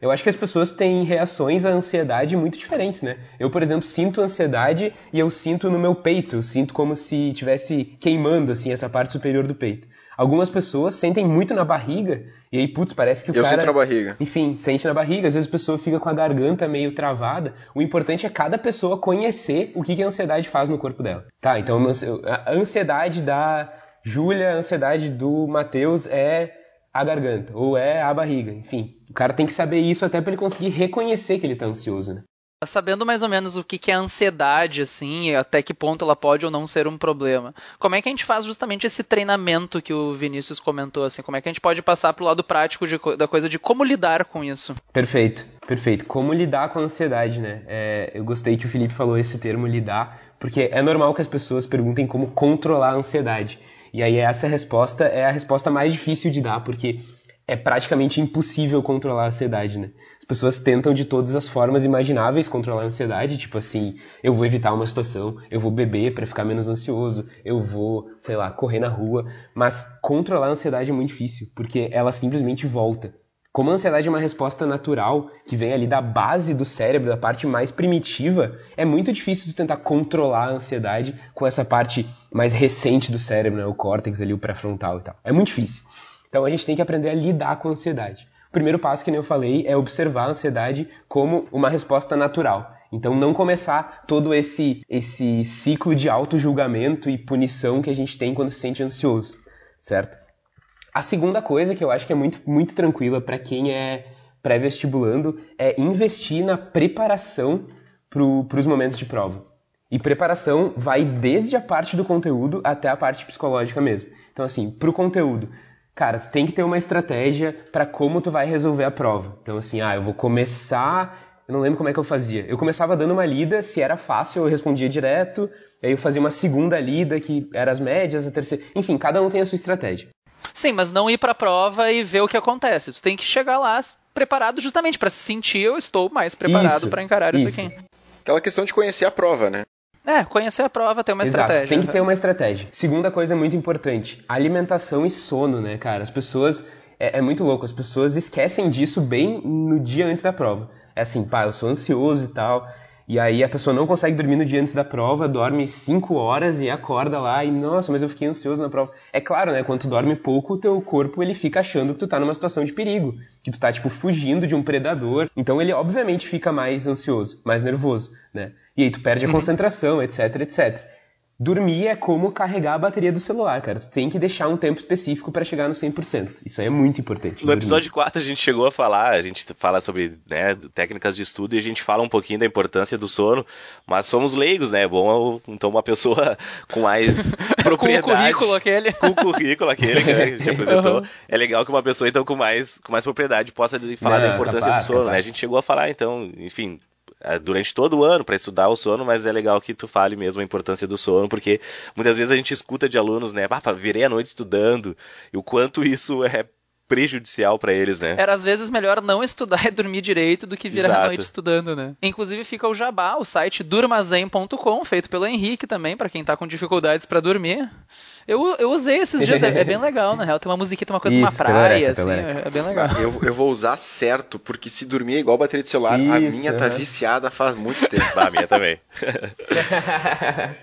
Eu acho que as pessoas têm reações à ansiedade muito diferentes, né? Eu, por exemplo, sinto ansiedade e eu sinto no meu peito, eu sinto como se tivesse queimando assim essa parte superior do peito. Algumas pessoas sentem muito na barriga, e aí, putz, parece que o eu cara... Eu sinto na barriga. Enfim, sente na barriga. Às vezes a pessoa fica com a garganta meio travada. O importante é cada pessoa conhecer o que a ansiedade faz no corpo dela. Tá, então a ansiedade da Júlia, a ansiedade do Matheus é a garganta, ou é a barriga, enfim. O cara tem que saber isso até para ele conseguir reconhecer que ele tá ansioso, né? Sabendo mais ou menos o que é ansiedade, assim, até que ponto ela pode ou não ser um problema. Como é que a gente faz justamente esse treinamento que o Vinícius comentou, assim? Como é que a gente pode passar pro lado prático de, da coisa de como lidar com isso? Perfeito, perfeito. Como lidar com a ansiedade, né? É, eu gostei que o Felipe falou esse termo lidar, porque é normal que as pessoas perguntem como controlar a ansiedade. E aí essa resposta é a resposta mais difícil de dar, porque é praticamente impossível controlar a ansiedade, né? As pessoas tentam de todas as formas imagináveis controlar a ansiedade, tipo assim, eu vou evitar uma situação, eu vou beber para ficar menos ansioso, eu vou, sei lá, correr na rua, mas controlar a ansiedade é muito difícil, porque ela simplesmente volta. Como a ansiedade é uma resposta natural, que vem ali da base do cérebro, da parte mais primitiva, é muito difícil de tentar controlar a ansiedade com essa parte mais recente do cérebro, né, o córtex ali, o pré-frontal e tal. É muito difícil. Então a gente tem que aprender a lidar com a ansiedade. O primeiro passo, que nem eu falei, é observar a ansiedade como uma resposta natural. Então não começar todo esse esse ciclo de auto-julgamento e punição que a gente tem quando se sente ansioso, certo? A segunda coisa que eu acho que é muito, muito tranquila para quem é pré-vestibulando é investir na preparação para os momentos de prova. E preparação vai desde a parte do conteúdo até a parte psicológica mesmo. Então, assim, para o conteúdo, cara, tu tem que ter uma estratégia para como tu vai resolver a prova. Então, assim, ah, eu vou começar. Eu não lembro como é que eu fazia. Eu começava dando uma lida, se era fácil, eu respondia direto. Aí eu fazia uma segunda lida, que era as médias, a terceira. Enfim, cada um tem a sua estratégia. Sim, mas não ir para a prova e ver o que acontece. Tu tem que chegar lá preparado justamente para se sentir eu estou mais preparado para encarar isso. isso aqui. Aquela questão de conhecer a prova, né? É, conhecer a prova, ter uma Exato, estratégia. Tem que ter uma estratégia. Segunda coisa muito importante, alimentação e sono, né, cara? As pessoas É, é muito louco, as pessoas esquecem disso bem no dia antes da prova. É assim, pá, eu sou ansioso e tal, e aí a pessoa não consegue dormir no dia antes da prova, dorme 5 horas e acorda lá e, nossa, mas eu fiquei ansioso na prova. É claro, né, quando tu dorme pouco, o teu corpo ele fica achando que tu tá numa situação de perigo, que tu tá, tipo, fugindo de um predador. Então ele, obviamente, fica mais ansioso, mais nervoso, né? E aí tu perde a uhum. concentração, etc, etc. Dormir é como carregar a bateria do celular, cara. Tu tem que deixar um tempo específico para chegar no 100%. Isso aí é muito importante. No episódio 4 a gente chegou a falar, a gente fala sobre né, técnicas de estudo e a gente fala um pouquinho da importância do sono, mas somos leigos, né? É bom então uma pessoa [laughs] com mais propriedade. [laughs] com o currículo aquele. Com o currículo aquele que a gente [laughs] apresentou. Uhum. É legal que uma pessoa então com mais, com mais propriedade possa falar Não, da importância capaz, do sono, capaz. né? A gente chegou a falar então, enfim, durante todo o ano para estudar o sono, mas é legal que tu fale mesmo a importância do sono, porque muitas vezes a gente escuta de alunos, né, virei a noite estudando, e o quanto isso é prejudicial para eles, né? Era às vezes melhor não estudar [laughs] e dormir direito do que virar Exato. a noite estudando, né? Inclusive fica o jabá, o site durmazen.com, feito pelo Henrique também, para quem tá com dificuldades para dormir. Eu, eu usei esses dias, é, é, bem legal, na real. Tem uma musiquinha, uma coisa de uma praia, assim, é, é bem legal. Eu, eu vou usar certo, porque se dormir é igual bateria de celular, Isso, a minha tá viciada faz muito tempo. Ah, a minha também. [laughs]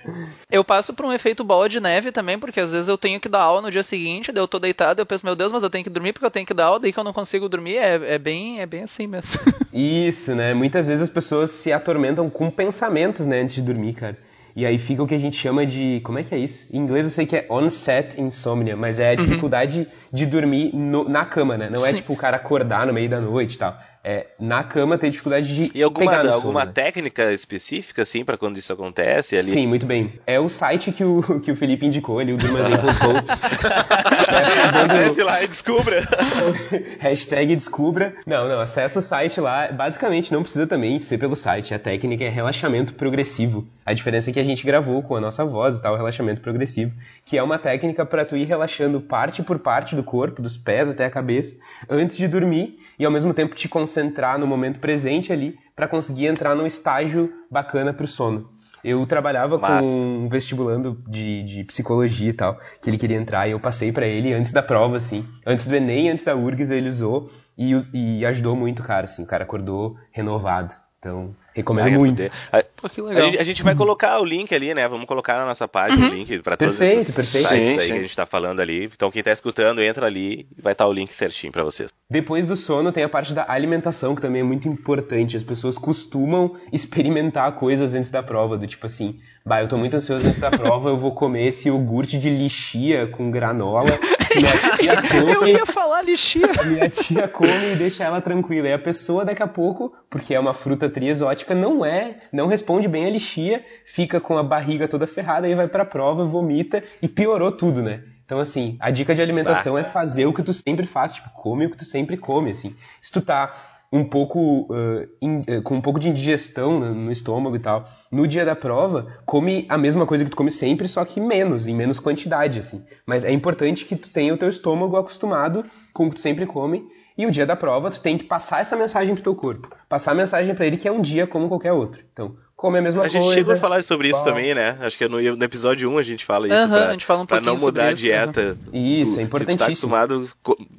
eu passo por um efeito bola de neve também, porque às vezes eu tenho que dar aula no dia seguinte, daí eu tô deitado, eu penso, meu Deus, mas eu tenho que dormir porque eu tenho que dar aula, daí que eu não consigo dormir, é, é, bem, é bem assim mesmo. [laughs] Isso, né? Muitas vezes as pessoas se atormentam com pensamentos, né, antes de dormir, cara. E aí fica o que a gente chama de. Como é que é isso? Em inglês eu sei que é onset insomnia, mas é a uhum. dificuldade uhum. de dormir no, na cama, né? Não é Sim. é tipo o cara acordar no meio da noite e tal é, na cama tem dificuldade de e alguma, pegar no alguma né? técnica específica assim para quando isso acontece ali? Sim muito bem. É o site que o, que o Felipe indicou ali o Durmazen.com [laughs] é, acesse lá e descubra. [laughs] Hashtag descubra. Não não acessa o site lá. Basicamente não precisa também ser pelo site. A técnica é relaxamento progressivo a diferença é que a gente gravou com a nossa voz e tal relaxamento progressivo que é uma técnica para tu ir relaxando parte por parte do corpo dos pés até a cabeça antes de dormir e ao mesmo tempo te concentrar no momento presente ali para conseguir entrar num estágio bacana para o sono. Eu trabalhava Massa. com um vestibulando de, de psicologia e tal, que ele queria entrar, e eu passei para ele antes da prova, assim. Antes do Enem, antes da URGS, ele usou e, e ajudou muito o cara, assim. O cara acordou renovado. Então, recomendo muito. A, Pô, a, gente, a, gente, vai colocar o link ali, né? Vamos colocar na nossa página uhum. o link para todos esses perfeito. sites sim, aí sim. que a gente tá falando ali. Então, quem tá escutando, entra ali e vai estar tá o link certinho para vocês. Depois do sono, tem a parte da alimentação, que também é muito importante. As pessoas costumam [laughs] experimentar coisas antes da prova, do tipo assim, bah, eu tô muito ansioso antes da prova, eu vou comer esse iogurte de lixia com granola. [laughs] Come, eu ia falar lixia. Minha tia come e deixa ela tranquila. E a pessoa, daqui a pouco, porque é uma fruta triexótica, não é, não responde bem a lixia, fica com a barriga toda ferrada e vai pra prova, vomita e piorou tudo, né? Então, assim, a dica de alimentação bah. é fazer o que tu sempre faz, tipo, come o que tu sempre come, assim. Se tu tá um pouco uh, in, uh, com um pouco de indigestão no, no, estômago e tal, no dia da prova, come a mesma coisa que tu come sempre, só que menos, em menos quantidade, assim. Mas é importante que tu tenha o teu estômago acostumado com o que tu sempre come, e o dia da prova tu tem que passar essa mensagem pro teu corpo. Passar a mensagem para ele que é um dia como qualquer outro. Então, come a mesma a coisa. A gente chegou a falar sobre isso Bom. também, né? Acho que é no, no, episódio 1 a gente fala isso. pra, a gente fala um pra não mudar a dieta. Isso, é importantíssimo. Se tu tá acostumado,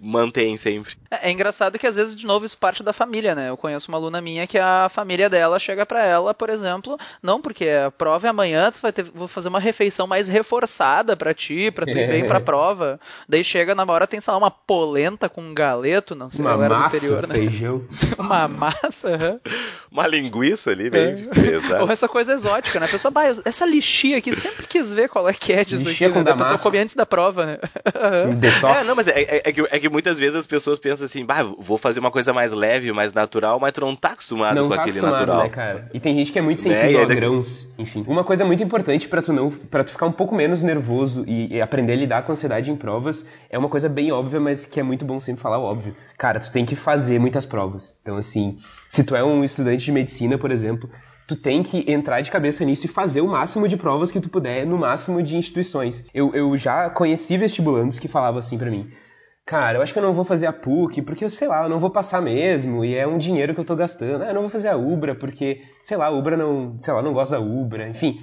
mantém sempre. É, é, engraçado que às vezes, de novo, isso parte da família, né? Eu conheço uma aluna minha que a família dela chega para ela, por exemplo, não porque a prova é amanhã, tu vai ter, vou fazer uma refeição mais reforçada para ti, pra tu ir bem pra [laughs] prova. Daí chega na hora, tem, sei lá, uma polenta com um galeto, não sei, uma massa, do interior, né? feijão. [laughs] uma massa, uhum. Uma linguiça ali, bem é. Ou essa coisa exótica, né? A pessoa, essa lixia aqui, sempre quis ver qual é que é disso lixia aqui. Né? A pessoa come antes da prova, né? [laughs] é, não, mas é, é, é, que, é que muitas vezes as pessoas pensam assim, bah, vou fazer uma coisa mais leve, mais natural, mas tu não tá acostumado não com tá aquele acostumado, natural. Né, cara? E tem gente que é muito né? sensível né? a grãos, enfim. Uma coisa muito importante para tu não, para tu ficar um pouco menos nervoso e, e aprender a lidar com a ansiedade em provas, é uma coisa bem óbvia, mas que é muito bom sempre falar óbvio. Cara, tu tem que fazer muitas provas. Então, assim, se tu é um estudante de medicina, por exemplo, tu tem que entrar de cabeça nisso e fazer o máximo de provas que tu puder, no máximo de instituições. Eu, eu já conheci vestibulandos que falavam assim para mim, cara, eu acho que eu não vou fazer a PUC porque, eu sei lá, eu não vou passar mesmo e é um dinheiro que eu tô gastando. Ah, eu não vou fazer a Ubra porque, sei lá, a Ubra não, sei lá, não gosta da Ubra, enfim.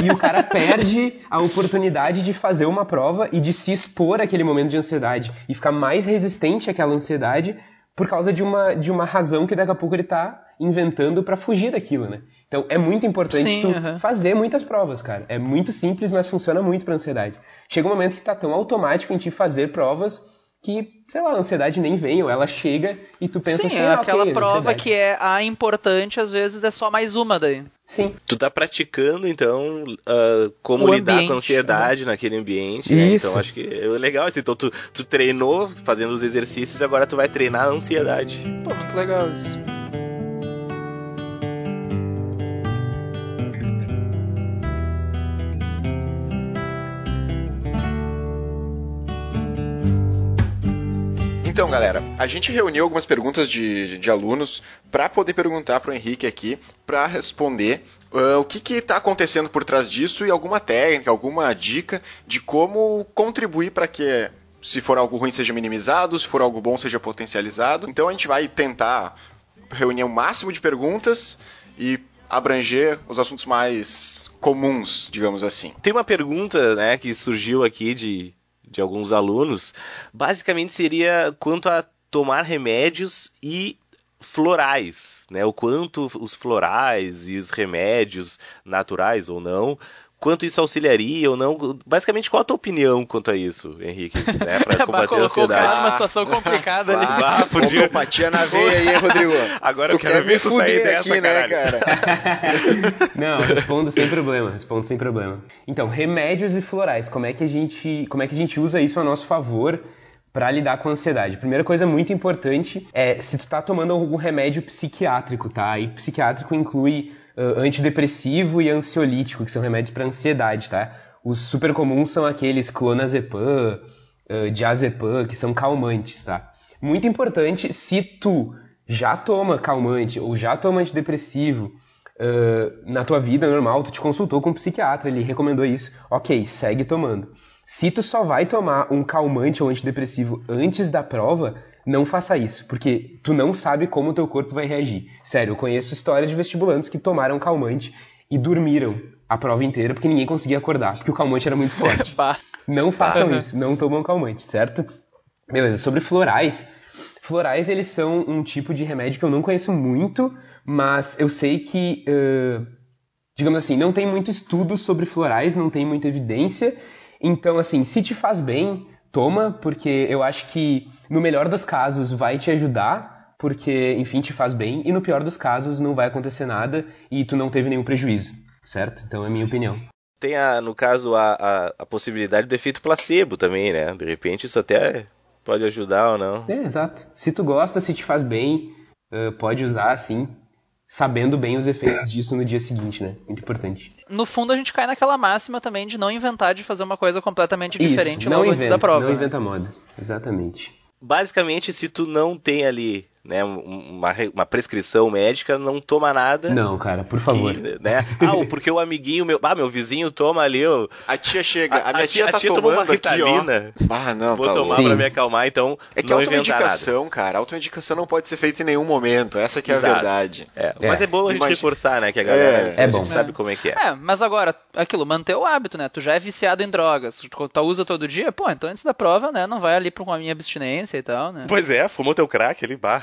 E o cara [laughs] perde a oportunidade de fazer uma prova e de se expor àquele momento de ansiedade e ficar mais resistente àquela ansiedade por causa de uma, de uma razão que daqui a pouco ele tá inventando para fugir daquilo, né? Então é muito importante Sim, tu uhum. fazer muitas provas, cara. É muito simples, mas funciona muito pra ansiedade. Chega um momento que tá tão automático em ti fazer provas que, sei lá, a ansiedade nem vem, ou ela chega e tu pensa Sim, assim, é ah, aquela ok, prova ansiedade. que é a importante, às vezes é só mais uma daí. Sim. Tu tá praticando, então, ah, como O lidar ambiente, com a ansiedade naquele ambiente. né? Isso. Então, acho que é legal. Assim, então, tu, tu treinou fazendo os exercícios, agora tu vai treinar a ansiedade. Pô, muito legal isso. Galera, a gente reuniu algumas perguntas de, de alunos para poder perguntar para o Henrique aqui, para responder ah, o que está acontecendo por trás disso e alguma técnica, alguma dica de como contribuir para que, se for algo ruim, seja minimizado, se for algo bom, seja potencializado. Então, a gente vai tentar reunir o máximo de perguntas e abranger os assuntos mais comuns, digamos assim. Tem uma pergunta, né, que surgiu aqui de, de alguns alunos. Basicamente seria quanto a tomar remédios e florais, né? O quanto os florais e os remédios naturais ou não, quanto isso auxiliaria ou não. Basicamente, qual a tua opinião quanto a isso, Henrique? Né? Pra Bah, [laughs] combater a colocou o cara ansiedade. numa situação complicada ali. Ah, podia- Homeopatia na veia aí, Rodrigo. [laughs] Agora eu tu quero quer ver tu sair dessa, aqui, né, cara? [laughs] Não, respondo sem problema, respondo sem problema. Então, remédios e florais, como é que a gente, como é que a gente usa isso a nosso favor para lidar com a ansiedade? Primeira coisa muito importante é se tu tá tomando algum remédio psiquiátrico, tá? E psiquiátrico inclui ah, antidepressivo e ansiolítico, que são remédios para ansiedade, tá? Os super comuns são aqueles clonazepam, uh, diazepam, que são calmantes, tá? Muito importante, se tu já toma calmante ou já toma antidepressivo uh, na tua vida normal, tu te consultou com um psiquiatra, ele recomendou isso, ok, segue tomando. Se tu só vai tomar um calmante ou antidepressivo antes da prova, não faça isso, porque tu não sabe como o teu corpo vai reagir. Sério, eu conheço histórias de vestibulantes que tomaram calmante e dormiram a prova inteira porque ninguém conseguia acordar, porque o calmante era muito forte. [laughs] Não façam isso, não tomam calmante, certo? Beleza, sobre florais. Florais, eles são um tipo de remédio que eu não conheço muito, mas eu sei que, ãh, digamos assim, não tem muito estudo sobre florais, não tem muita evidência. Então, assim, se te faz bem, toma, porque eu acho que no melhor dos casos vai te ajudar, porque, enfim, te faz bem, e no pior dos casos não vai acontecer nada e tu não teve nenhum prejuízo, certo? Então é a minha opinião. Tem, a, no caso, a, a, a possibilidade do efeito placebo também, né? De repente isso até pode ajudar ou não. É, exato. Se tu gosta, se te faz bem, ãh, pode usar assim, sabendo bem os efeitos disso no dia seguinte, né? Muito importante. No fundo, a gente cai naquela máxima também de não inventar de fazer uma coisa completamente diferente Isso, não logo inventa, antes da prova. não né? inventa moda. Exatamente. Basicamente, se tu não tem ali né, um- uma, uma prescrição médica, não toma nada. Não, cara, por favor. que, né? Ah, porque o amiguinho, meu, ah, meu vizinho toma ali, ó, A tia chega, a, A- minha a tia, tia- tá a tia tomou tomando uma aqui, ó. Ritalina. Ah, não, vou tá tomar louco. pra me acalmar, então É que não inventar nada. cara, automedicação não pode ser feita em nenhum momento. Essa que é Exato. a verdade. É, É. mas é bom a gente Imagina- reforçar, né, que a galera É. a É gente bom. sabe É. como é que é. É, mas agora, aquilo, manter o hábito, né? Tu já é viciado em drogas, tu tá- usa todo dia, pô, então antes da prova, né, não vai ali pra uma minha abstinência e tal, né? Pois é, fumou teu crack ali, bah.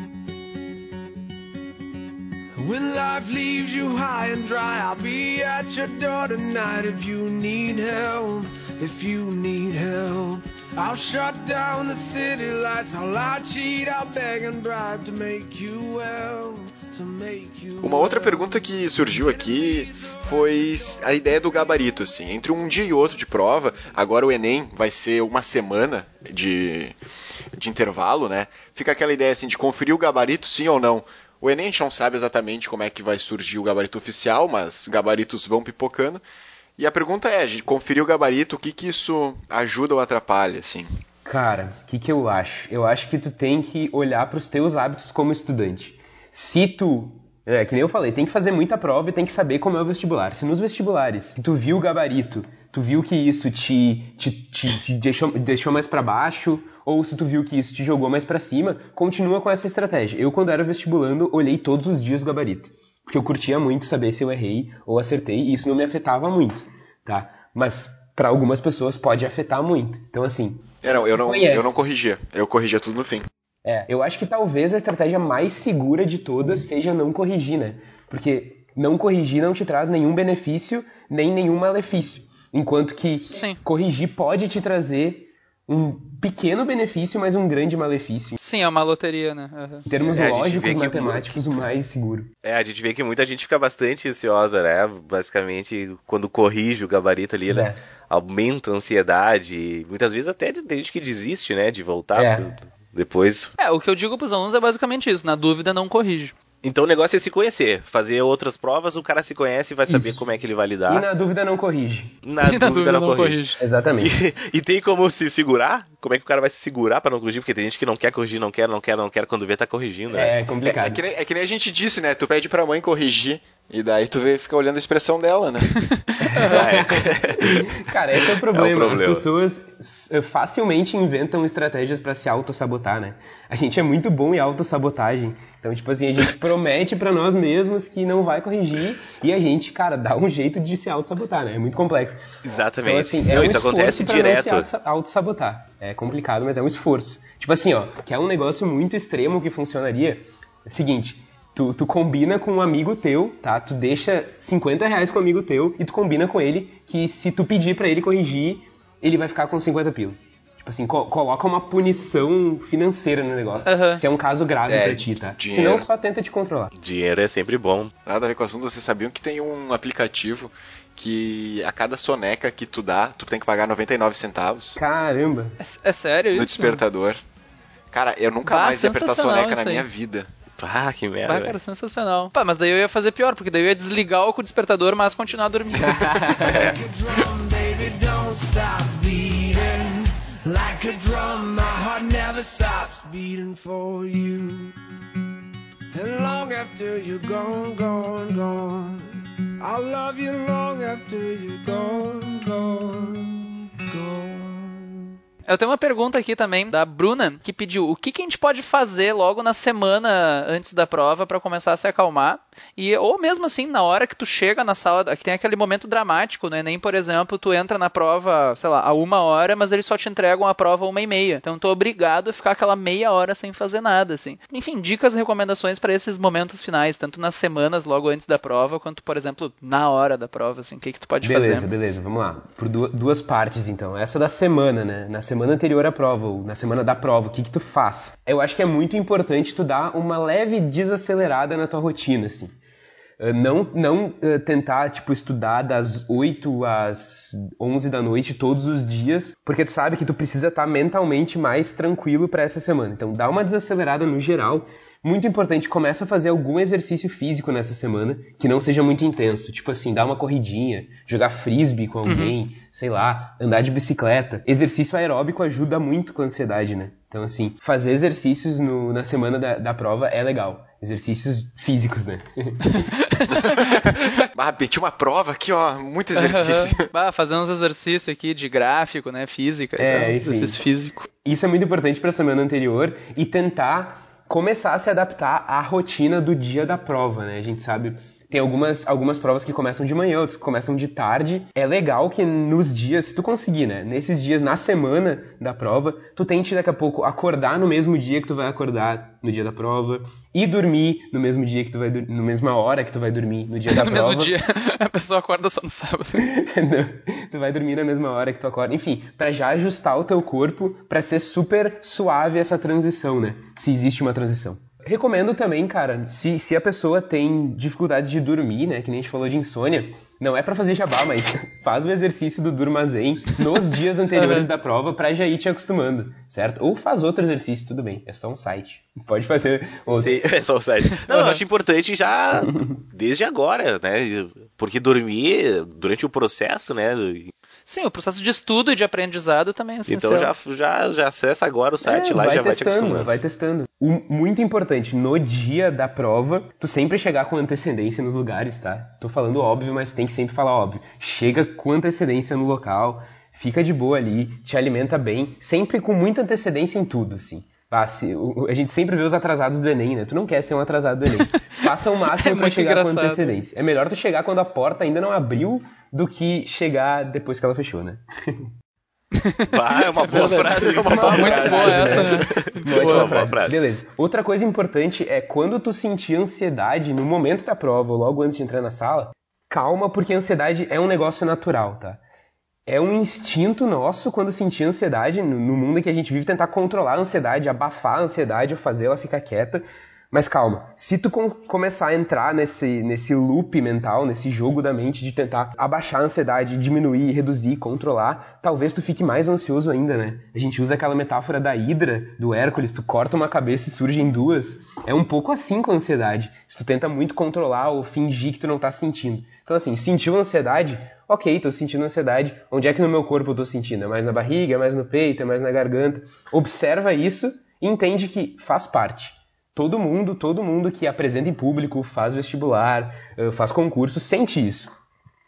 When life leaves you high and dry, I'll be at your door tonight if you need help. If you need help, I'll shut down the city lights. I'll lie, cheat, I'll beg and bribe to make you well. Uma outra pergunta que surgiu aqui foi a ideia do gabarito, assim. Entre um dia e outro de prova, agora o Enem vai ser uma semana de, de intervalo, né? Fica aquela ideia, assim, de conferir o gabarito, sim ou não. O Enem a gente não sabe exatamente como é que vai surgir o gabarito oficial, mas gabaritos vão pipocando. E a pergunta é, conferir o gabarito, o que que isso ajuda ou atrapalha, assim? Cara, o que, que eu acho? Eu acho que tu tem que olhar para os teus hábitos como estudante. Se tu É, que nem eu falei, tem que fazer muita prova e tem que saber como é o vestibular. Se nos vestibulares tu viu o gabarito, tu viu que isso te, te, te, te deixou, deixou mais para baixo, ou se tu viu que isso te jogou mais para cima, continua com essa estratégia. Eu, quando era vestibulando, olhei todos os dias o gabarito. Porque eu curtia muito saber se eu errei ou acertei, e isso não me afetava muito, tá? Mas para algumas pessoas pode afetar muito. Então, assim. É, não, eu, não, conhece. eu não corrigia. Eu corrigia tudo no fim. É, eu acho que talvez a estratégia mais segura de todas seja não corrigir, né? Porque não corrigir não te traz nenhum benefício, nem nenhum malefício. Enquanto que Sim. corrigir pode te trazer um pequeno benefício, mas um grande malefício. Sim, é uma loteria, né? Uhum. Em termos É, lógicos, matemáticos, o mais seguro. É, a gente vê que muita gente fica bastante ansiosa, né? Basicamente, quando corrige o gabarito ali, né? É. Aumenta a ansiedade. e Muitas vezes até tem gente que desiste, né? De voltar É. pro- depois. É, o que eu digo pros alunos é basicamente isso. Na dúvida, não corrige. Então o negócio é se conhecer. Fazer outras provas, o cara se conhece e vai saber Isso. como é que ele vai E lidar. na dúvida não corrige. Na, [laughs] E na dúvida, não corrige. Exatamente. E, e tem como se segurar? Como é que o cara vai se segurar pra não corrigir? Porque tem gente que não quer corrigir, não quer, não quer, não quer, quando vê tá corrigindo, né? É É, complicado. é que nem, é que nem a gente disse, né? Tu pede pra mãe corrigir, e daí tu vê, fica olhando a expressão dela, né? É. [laughs] Cara, esse é o problema. É o problema. As pessoas facilmente inventam estratégias pra se auto-sabotar, né? A gente é muito bom em auto-sabotagem. Então, tipo assim, a gente [laughs] promete pra nós mesmos que não vai corrigir e a gente, cara, dá um jeito de se auto-sabotar, né? É muito complexo. Exatamente. Então, assim, é Não, um isso esforço acontece pra direto. não se auto- auto-sabotar. É complicado, mas é um esforço. Tipo assim, ó, que é um negócio muito extremo que funcionaria. É o seguinte, tu, tu combina com um amigo teu, tá? Tu deixa 50 reais com um amigo teu e tu combina com ele que se tu pedir pra ele corrigir, ele vai ficar com 50 pila. Tipo assim, co- coloca uma punição financeira no negócio. Se é um caso grave É, pra ti, tá? dinheiro. Senão só tenta te controlar. Dinheiro é sempre bom. Nada a ver com o assunto, vocês sabiam que tem um aplicativo que a cada soneca que tu dá, tu tem que pagar 99 centavos Caramba. É, é sério no isso? despertador. Cara, eu nunca Bah, mais ia apertar soneca na minha vida. Ah, que merda. Bah, cara, sensacional. Pá, mas daí eu ia fazer pior, porque daí eu ia desligar o despertador, mas continuar dormindo. [laughs] [laughs] [laughs] Like a drum, my heart never stops beating for you. And long after you're gone, gone, gone, I'll love you long after you're gone, gone, gone. Eu tenho uma pergunta aqui também da Bruna, que pediu o que, que a gente pode fazer logo na semana antes da prova pra começar a se acalmar. E, ou mesmo assim, na hora que tu chega na sala, que tem aquele momento dramático, né? Nem, por exemplo, tu entra na prova, sei lá, a uma hora, mas eles só te entregam a prova uma e meia. Então tu é obrigado a ficar aquela meia hora sem fazer nada, assim. Enfim, dicas e recomendações pra esses momentos finais, tanto nas semanas logo antes da prova, quanto, por exemplo, na hora da prova, assim. O que, que tu pode Beleza, fazer? beleza, vamos lá. Por du- duas partes, então. Essa da semana, né? Na semana anterior à prova, ou na semana da prova, o que que tu faz? Eu acho que é muito importante tu dar uma leve desacelerada na tua rotina, assim. Uh, Não, não uh, tentar, tipo, estudar das 8 às 11 da noite todos os dias, porque tu sabe que tu precisa estar mentalmente mais tranquilo para essa semana. Então, dá uma desacelerada no geral. Muito importante, começa a fazer algum exercício físico nessa semana que não seja muito intenso. Tipo assim, dar uma corridinha, jogar frisbee com alguém, sei lá, andar de bicicleta. Exercício aeróbico ajuda muito com a ansiedade, né? Então, assim, fazer exercícios no- na semana da, da prova é legal. Exercícios físicos, né? [laughs] Ah, tinha uma prova aqui, ó, muito exercício. [laughs] Bah, fazer uns exercícios aqui de gráfico, né? Física É, enfim. Exercício físico. Isso é muito importante para a semana anterior e tentar começar a se adaptar à rotina do dia da prova, né? A gente sabe tem algumas, algumas provas que começam de manhã, outras que começam de tarde. É legal que nos dias, se tu conseguir, né? Nesses dias, na semana da prova, tu tente daqui a pouco acordar no mesmo dia que tu vai acordar no dia da prova e dormir no mesmo dia que tu vai no mesma hora que tu vai dormir no dia [laughs] da no prova. mesmo dia. A pessoa acorda só no sábado. [laughs] Não, tu vai dormir na mesma hora que tu acorda. Enfim, pra já ajustar o teu corpo pra ser super suave essa transição, né? Se existe uma transição. Recomendo também, cara, se, se a pessoa tem dificuldade de dormir, né? Que nem a gente falou de insônia, não é pra fazer jabá, mas [laughs] faz o exercício do Durmazen nos dias anteriores da prova pra já ir te acostumando, certo? Ou faz outro exercício, tudo bem, é só um site. Pode fazer outro. Sim, [laughs] é só o site. Não, eu acho importante já [laughs] desde agora, né? Porque dormir durante o processo, né? Sim, o processo de estudo e de aprendizado também é essencial. Então já, já, já acessa agora o site É, lá e já vai te testando, acostumando. vai testando. O- muito importante, no dia da prova, tu sempre chegar com antecedência nos lugares, tá? Tô falando óbvio, mas tem que sempre falar óbvio. Chega com antecedência no local, fica de boa ali, te alimenta bem, sempre com muita antecedência em tudo, assim. Ah, se- o- a gente sempre vê os atrasados do Enem, né? Tu não quer ser um atrasado do Enem. Faça o [laughs] máximo É pra chegar com engraçado. antecedência. É melhor tu chegar quando a porta ainda não abriu do que chegar depois que ela fechou, né? [laughs] Vai, é uma boa frase. É uma boa Muito frase. boa essa, né? Boa frase. frase. Beleza. Outra coisa importante é quando tu sentir ansiedade no momento da prova ou logo antes de entrar na sala, calma, porque a ansiedade é um negócio natural, tá? É um instinto nosso quando sentir ansiedade no mundo em que a gente vive tentar controlar a ansiedade, abafar a ansiedade ou fazer ela ficar quieta. Mas calma, se tu com- começar a entrar nesse, nesse loop mental, nesse jogo da mente de tentar abaixar a ansiedade, diminuir, reduzir, controlar, talvez tu fique mais ansioso ainda, né? A gente usa aquela metáfora da hidra, do Hércules, tu corta uma cabeça e surgem duas. É um pouco assim com a ansiedade. Se tu tenta muito controlar ou fingir que tu não tá sentindo. Então assim, sentiu ansiedade? Ok, tô sentindo ansiedade. Onde é que no meu corpo eu tô sentindo? É mais na barriga, é mais no peito, é mais na garganta? Observa isso e entende que faz parte. Todo mundo, todo mundo que apresenta em público, faz vestibular, eh, faz concurso, sente isso.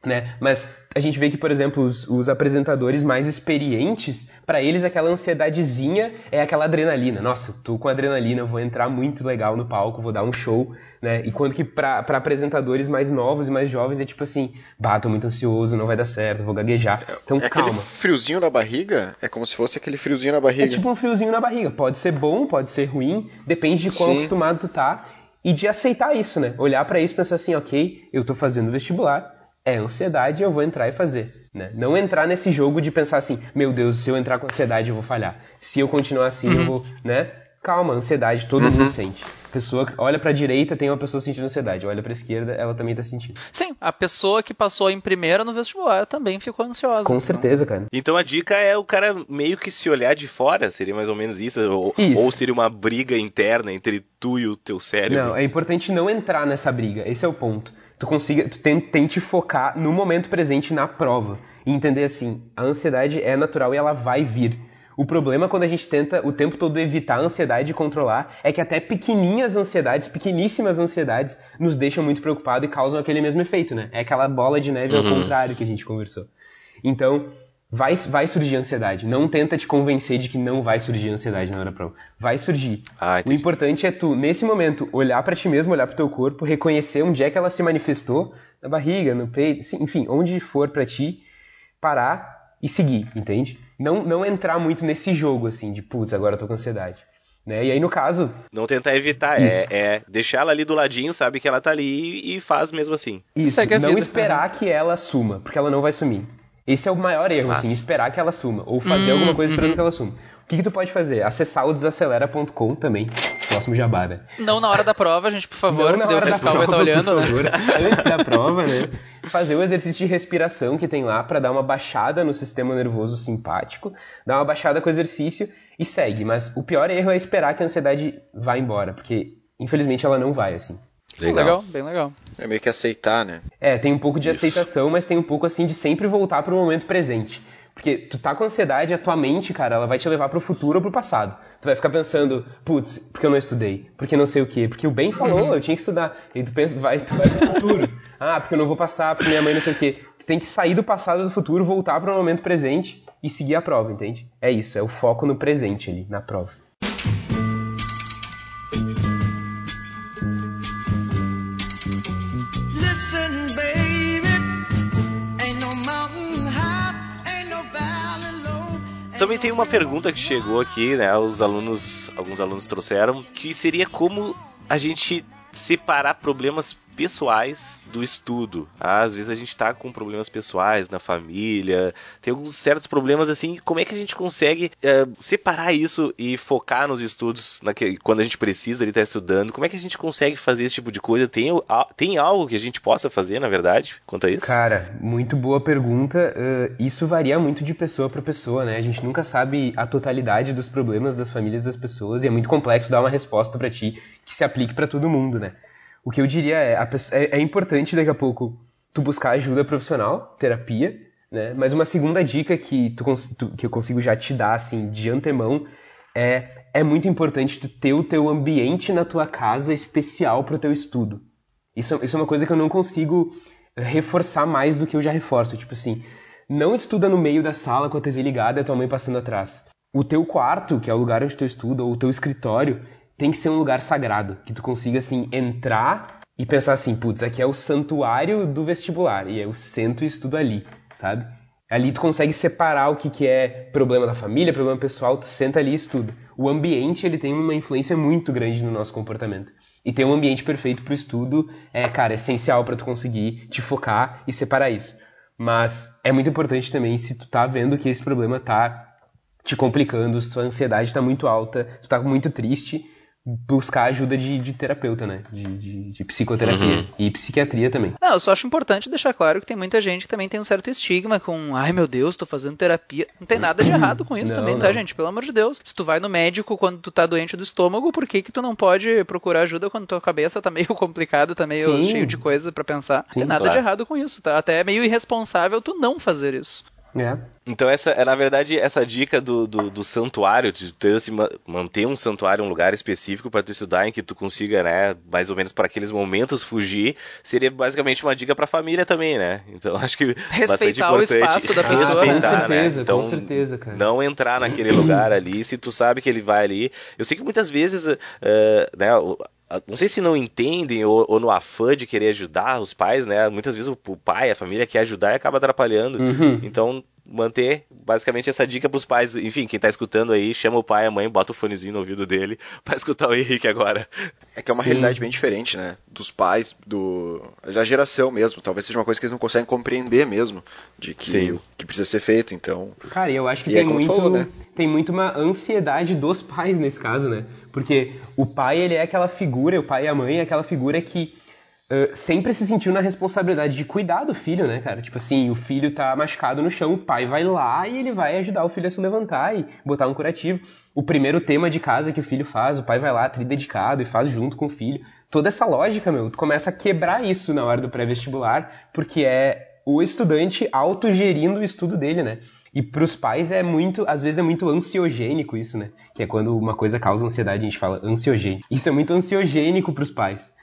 Né? Mas a gente vê que, por exemplo, os, os apresentadores mais experientes, para eles aquela ansiedadezinha é aquela adrenalina. Nossa, tô com adrenalina, vou entrar muito legal no palco, vou dar um show, né? E quando que para apresentadores mais novos e mais jovens é tipo assim, bah, tô muito ansioso, não vai dar certo, vou gaguejar. Então É aquele calma. friozinho na barriga? É como se fosse aquele friozinho na É barriga. tipo um friozinho na barriga. Pode ser bom, pode ser ruim, depende de quão Sim. acostumado tu tá e de aceitar isso, né? Olhar pra isso e pensar assim, ok, eu tô fazendo vestibular, é ansiedade, eu vou entrar e fazer, né? Não entrar nesse jogo de pensar assim, meu Deus, se eu entrar com ansiedade eu vou falhar. Se eu continuar assim, eu vou, né? Calma, ansiedade todo mundo sente. Pessoa que olha pra direita, tem uma pessoa sentindo ansiedade. Olha pra esquerda, ela também tá sentindo. Sim, a pessoa que passou em primeiro no vestibular também ficou ansiosa. Com certeza, cara. Então a dica é o cara meio que se olhar de fora, seria mais ou menos isso, ou, Isso. ou seria uma briga interna entre tu e o teu cérebro. Não, é importante não entrar nessa briga. Esse é o ponto. Tu consiga, tu ten- tente focar no momento presente na prova e entender assim, a ansiedade é natural e ela vai vir. O problema quando a gente tenta o tempo todo evitar a ansiedade e controlar é que até pequenininhas ansiedades, pequeníssimas ansiedades, nos deixam muito preocupados e causam aquele mesmo efeito, né? É aquela bola de neve ao contrário que a gente conversou. Então, vai, vai surgir ansiedade. Não tenta te convencer de que não vai surgir ansiedade na hora da prova. Vai surgir. Ah, o importante é tu, nesse momento, olhar pra ti mesmo, olhar pro teu corpo, reconhecer onde é que ela se manifestou, na barriga, no peito, enfim, onde for pra ti, parar e seguir, entende? Não, não entrar muito nesse jogo, assim, de putz, agora eu tô com ansiedade. Né? E aí, no caso, Não tentar evitar, é, é deixar ela ali do ladinho, sabe que ela tá ali e faz mesmo assim. Isso, não vida. esperar que ela suma, porque ela não vai sumir. Esse é o maior erro, Massa. assim, esperar que ela suma, ou fazer Hum, alguma coisa esperando uhum. que ela suma. O que, que tu pode fazer? Acessar o desacelera.com também, próximo jabá, né? Não na hora da prova, gente, por favor, Não na porque o hora da fiscal vai estar prova, olhando, por né? favor, [laughs] Antes da prova, né? Fazer o exercício de respiração que tem lá pra dar uma baixada no sistema nervoso simpático, dar uma baixada com o exercício e segue. Mas o pior erro é esperar que a ansiedade vá embora, porque infelizmente ela não vai assim. Legal, bem legal. É meio que aceitar, né? É, tem um pouco de Isso. aceitação, mas tem um pouco assim de sempre voltar pro momento presente. Porque tu tá com ansiedade, a tua mente, cara, ela vai te levar pro futuro ou pro passado. Tu vai ficar pensando, putz, porque eu não estudei? Porque não sei o quê? Porque o Ben falou, eu tinha que estudar. E tu pensa, vai, tu vai pro futuro. [laughs] Ah, porque eu não vou passar, porque minha mãe não sei o quê. Tu tem que sair do passado e do futuro, voltar pro momento presente e seguir a prova, entende? É isso, é o foco no presente ali, na prova. Também tem uma pergunta que chegou aqui, né? Os alunos, alguns alunos trouxeram, que seria como a gente separar problemas pessoais do estudo. Ah, Às vezes a gente tá com problemas pessoais na família, tem alguns certos problemas assim. Como é que a gente consegue eh, separar isso e focar nos estudos naque- quando a gente precisa estar estudando? Como é que a gente consegue fazer esse tipo de coisa? Tem, tem algo que a gente possa fazer, na verdade, quanto a isso? Cara, muito boa pergunta. Uh, isso varia muito de pessoa para pessoa, né? A gente nunca sabe a totalidade dos problemas das famílias das pessoas e é muito complexo dar uma resposta para ti que se aplique para todo mundo, né? O que eu diria é, a pesso- é, é importante daqui a pouco tu buscar ajuda profissional, terapia, Né? Mas uma segunda dica que, tu, tu, que eu consigo já te dar assim de antemão é é muito importante tu ter o teu ambiente na tua casa especial para o teu estudo. Isso, isso é uma coisa que eu não consigo reforçar mais do que eu já reforço. Tipo assim, não estuda no meio da sala com a TV ligada e a tua mãe passando atrás. O teu quarto, que é o lugar onde tu estuda, ou o teu escritório, tem que ser um lugar sagrado, que tu consiga assim entrar e pensar assim, putz, aqui é o santuário do vestibular e eu sento e estudo ali, sabe? Ali tu consegue separar o que, que é problema da família, problema pessoal, tu senta ali e estuda. O ambiente, ele tem uma influência muito grande no nosso comportamento. E ter um ambiente perfeito para o estudo é, cara, essencial para tu conseguir te focar e separar isso. Mas é muito importante também se tu tá vendo que esse problema tá te complicando, se tua ansiedade está muito alta, tu tá muito triste, buscar ajuda de, de terapeuta, né? De, de, de psicoterapia uhum. e psiquiatria também. Não, eu só acho importante deixar claro que tem muita gente que também tem um certo estigma com, ai meu Deus, tô fazendo terapia. Não tem nada de errado com isso não, também, tá, não. tá, gente? Pelo amor de Deus. Se tu vai no médico quando tu tá doente do estômago, por que que tu não pode procurar ajuda quando tua cabeça tá meio [laughs] complicada, tá meio Sim. cheio de coisa para pensar? Sim, não tem nada claro. de errado com isso, tá? Até é meio irresponsável tu não fazer isso. É. Então essa é na verdade essa dica do, do, do santuário, de ter, assim, manter um santuário, um lugar específico para tu estudar em que tu consiga, né, mais ou menos para aqueles momentos fugir, seria basicamente uma dica para a família também, né? Então [laughs] acho que respeitar o espaço da pessoa, né? com certeza, né? então, com certeza, cara. Não entrar naquele lugar ali, se tu sabe que ele vai ali. Eu sei que muitas vezes, uh, né, não sei se não entendem ou, ou, no afã de querer ajudar os pais, né? Muitas vezes o, o pai, a família quer ajudar e acaba atrapalhando. Uhum. Então, manter basicamente essa dica pros pais. Enfim, quem tá escutando aí, chama o pai, a mãe, bota o fonezinho no ouvido dele [laughs] pra escutar o Henrique agora. É que é uma Sim. realidade bem diferente, né? Dos pais, do da geração mesmo. Talvez seja uma coisa que eles não conseguem compreender mesmo, de que Sim. que precisa ser feito, então... Cara, eu acho que e tem, é muito, falou, né? tem muito uma ansiedade dos pais nesse caso, né? Porque o pai, ele é aquela figura, o pai e a mãe é aquela figura que Sempre se sentiu na responsabilidade de cuidar do filho, né, cara? Tipo assim, o filho tá machucado no chão, o pai vai lá e ele vai ajudar o filho a se levantar e botar um curativo. O primeiro tema de casa que o filho faz, o pai vai lá, dedicado e faz junto com o filho. Toda essa lógica, meu, tu começa a quebrar isso na hora do pré-vestibular, porque é o estudante autogerindo o estudo dele, né? E para os pais é muito, às vezes é muito ansiogênico isso, né? Que é quando uma coisa causa ansiedade, a gente fala ansiogênico. Isso é muito ansiogênico para os pais.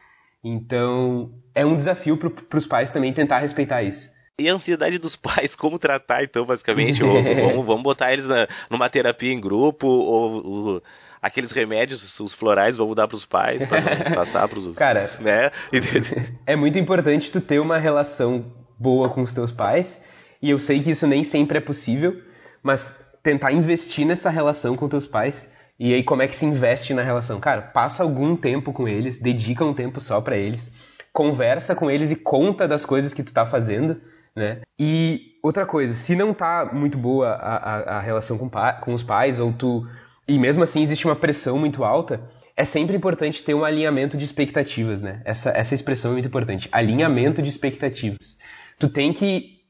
Então, é um desafio para os pais também tentar respeitar isso. E a ansiedade dos [laughs] pais, como tratar, então, basicamente? ou, [laughs] vamos, vamos, botar eles na, numa terapia em grupo, ou, ou aqueles remédios, os florais, vamos dar para os pais, para [laughs] passar para os... Cara, né? é muito importante tu ter uma relação boa com os teus pais, e eu sei que isso nem sempre é possível, mas tentar investir nessa relação com teus pais e aí como é que se investe na relação? Cara, passa algum tempo com eles, dedica um tempo só para eles, conversa com eles e conta das coisas que tu tá fazendo, né? E outra coisa, se não tá muito boa a, a, a relação com, com os pais, ou tu. E mesmo assim existe uma pressão muito alta, é sempre importante ter um alinhamento de expectativas, né? Essa, essa expressão é muito importante. Alinhamento de expectativas. Tu tem que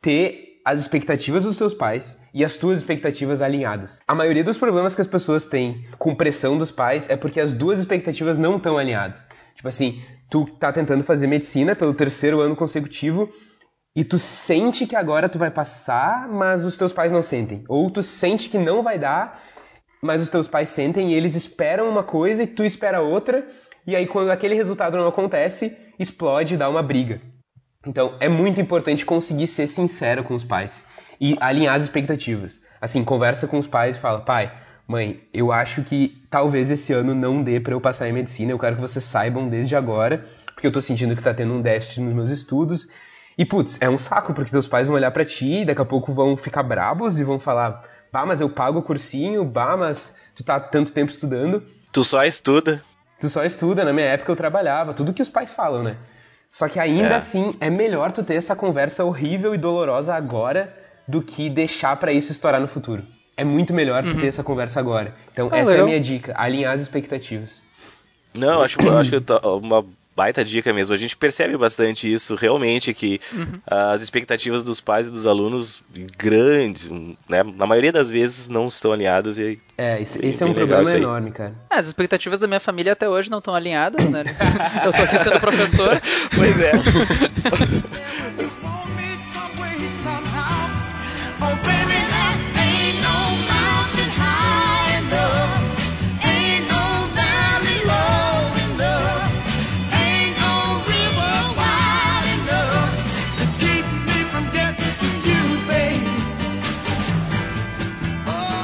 ter as expectativas dos seus pais e as tuas expectativas alinhadas. A maioria dos problemas que as pessoas têm com pressão dos pais é porque as duas expectativas não estão alinhadas. Tipo assim, tu tá tentando fazer medicina pelo terceiro ano consecutivo e tu sente que agora tu vai passar, mas os teus pais não sentem. Ou tu sente que não vai dar, mas os teus pais sentem e eles esperam uma coisa e tu espera outra, e aí quando aquele resultado não acontece, explode, dá uma briga. Então, é muito importante conseguir ser sincero com os pais e alinhar as expectativas. Assim, conversa com os pais e fala: pai, mãe, eu acho que talvez esse ano não dê para eu passar em medicina. Eu quero que vocês saibam desde agora, porque eu tô sentindo que tá tendo um déficit nos meus estudos. E, putz, é um saco, porque teus pais vão olhar para ti, daqui a pouco vão ficar brabos e vão falar: bah, mas eu pago o cursinho, bah, mas tu tá tanto tempo estudando. Tu só estuda. Tu só estuda, na minha época eu trabalhava, tudo que os pais falam, né? Só que ainda é. assim é melhor tu ter essa conversa horrível e dolorosa agora do que deixar para isso estourar no futuro. É muito melhor tu uhum. ter essa conversa agora. Então ah, essa legal. é a minha dica, alinhar as expectativas. Não, acho, acho que uma baita dica mesmo. A gente percebe bastante isso, realmente, que uhum. as expectativas dos pais e dos alunos grandes, né, na maioria das vezes não estão alinhadas e É, esse, esse é um problema enorme, cara. É, as expectativas da minha família até hoje não estão alinhadas, né? Eu tô aqui sendo professor. pois é. [laughs] [laughs]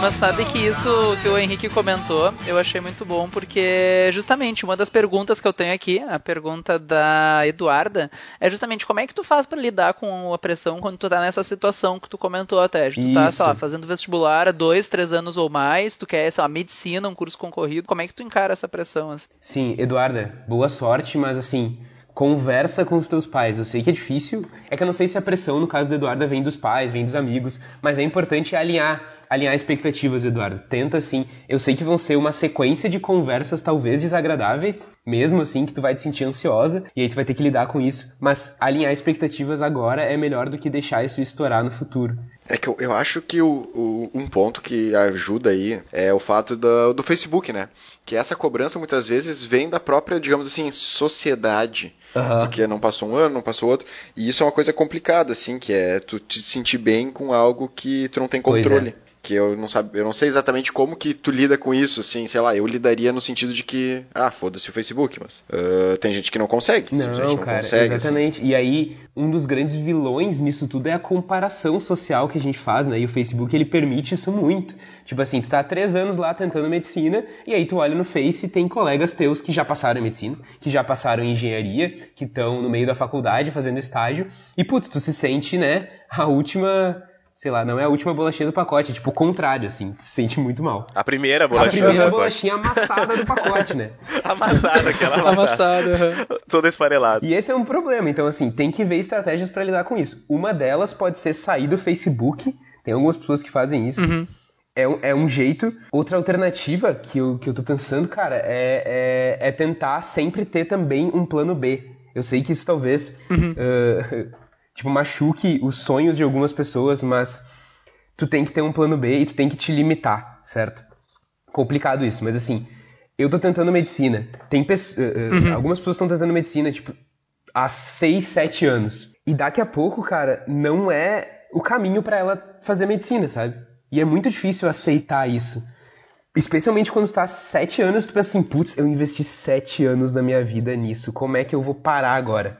Mas sabe que isso que o Henrique comentou, eu achei muito bom, porque justamente uma das perguntas que eu tenho aqui, a pergunta da Eduarda, é justamente como é que tu faz para lidar com a pressão quando tu tá nessa situação que tu comentou até. Tu tá, sei lá, fazendo vestibular há dois, três anos ou mais, tu quer, sei lá, medicina, um curso concorrido, como é que tu encara essa pressão? Assim? Sim, Eduarda, boa sorte, mas assim, conversa com os teus pais. Eu sei que é difícil, é que eu não sei se a pressão, no caso da Eduarda, vem dos pais, vem dos amigos, mas é importante alinhar, alinhar expectativas, Eduardo. Tenta sim. Eu sei que vão ser uma sequência de conversas talvez desagradáveis, mesmo assim que tu vai te sentir ansiosa e aí tu vai ter que lidar com isso, mas alinhar expectativas agora é melhor do que deixar isso estourar no futuro. É que eu, eu acho que o, o, um ponto que ajuda aí é o fato do, do Facebook, né? Que essa cobrança muitas vezes vem da própria, digamos assim, sociedade. Uhum. Porque não passou um ano, não passou outro. E isso é uma coisa complicada, assim, que é tu te sentir bem com algo que tu não tem controle que eu não sabe, eu não sei exatamente como que tu lida com isso, assim, sei lá, eu lidaria no sentido de que, ah, foda-se o Facebook, mas uh, tem gente que não consegue, não, não cara, consegue, assim. exatamente. Assim. E aí, um dos grandes vilões nisso tudo é a comparação social que a gente faz, né? E o Facebook ele permite isso muito. Tipo assim, tu tá há três anos lá tentando medicina, e aí tu olha no Face e tem colegas teus que já passaram em medicina, que já passaram em engenharia, que estão no meio da faculdade fazendo estágio, e putz, tu se sente, né, a última sei lá, não é a última bolachinha do pacote, é tipo o contrário, assim, tu se sente muito mal. A primeira bolachinha. A primeira bolachinha amassada do pacote, né? [laughs] amassada, aquela [laughs] amassada. amassada Toda esfarelada. E esse é um problema, então assim, tem que ver estratégias para lidar com isso. Uma delas pode ser sair do Facebook, tem algumas pessoas que fazem isso. Uhum. É um, é um jeito. Outra alternativa que eu, que eu tô pensando, cara, é, é, é tentar sempre ter também um plano B. Eu sei que isso talvez uhum. uh, tipo, machuque os sonhos de algumas pessoas, mas tu tem que ter um plano B e tu tem que te limitar, certo? Complicado isso, mas assim, eu tô tentando medicina. Tem pessoas, uh, uh, uhum. algumas pessoas estão tentando medicina, tipo, há 6, 7 anos. E daqui a pouco, cara, não é o caminho para ela fazer medicina, sabe? E é muito difícil aceitar isso. Especialmente quando tu tá há 7 anos, tu pensa assim, putz, eu investi 7 anos da minha vida nisso, como é que eu vou parar agora?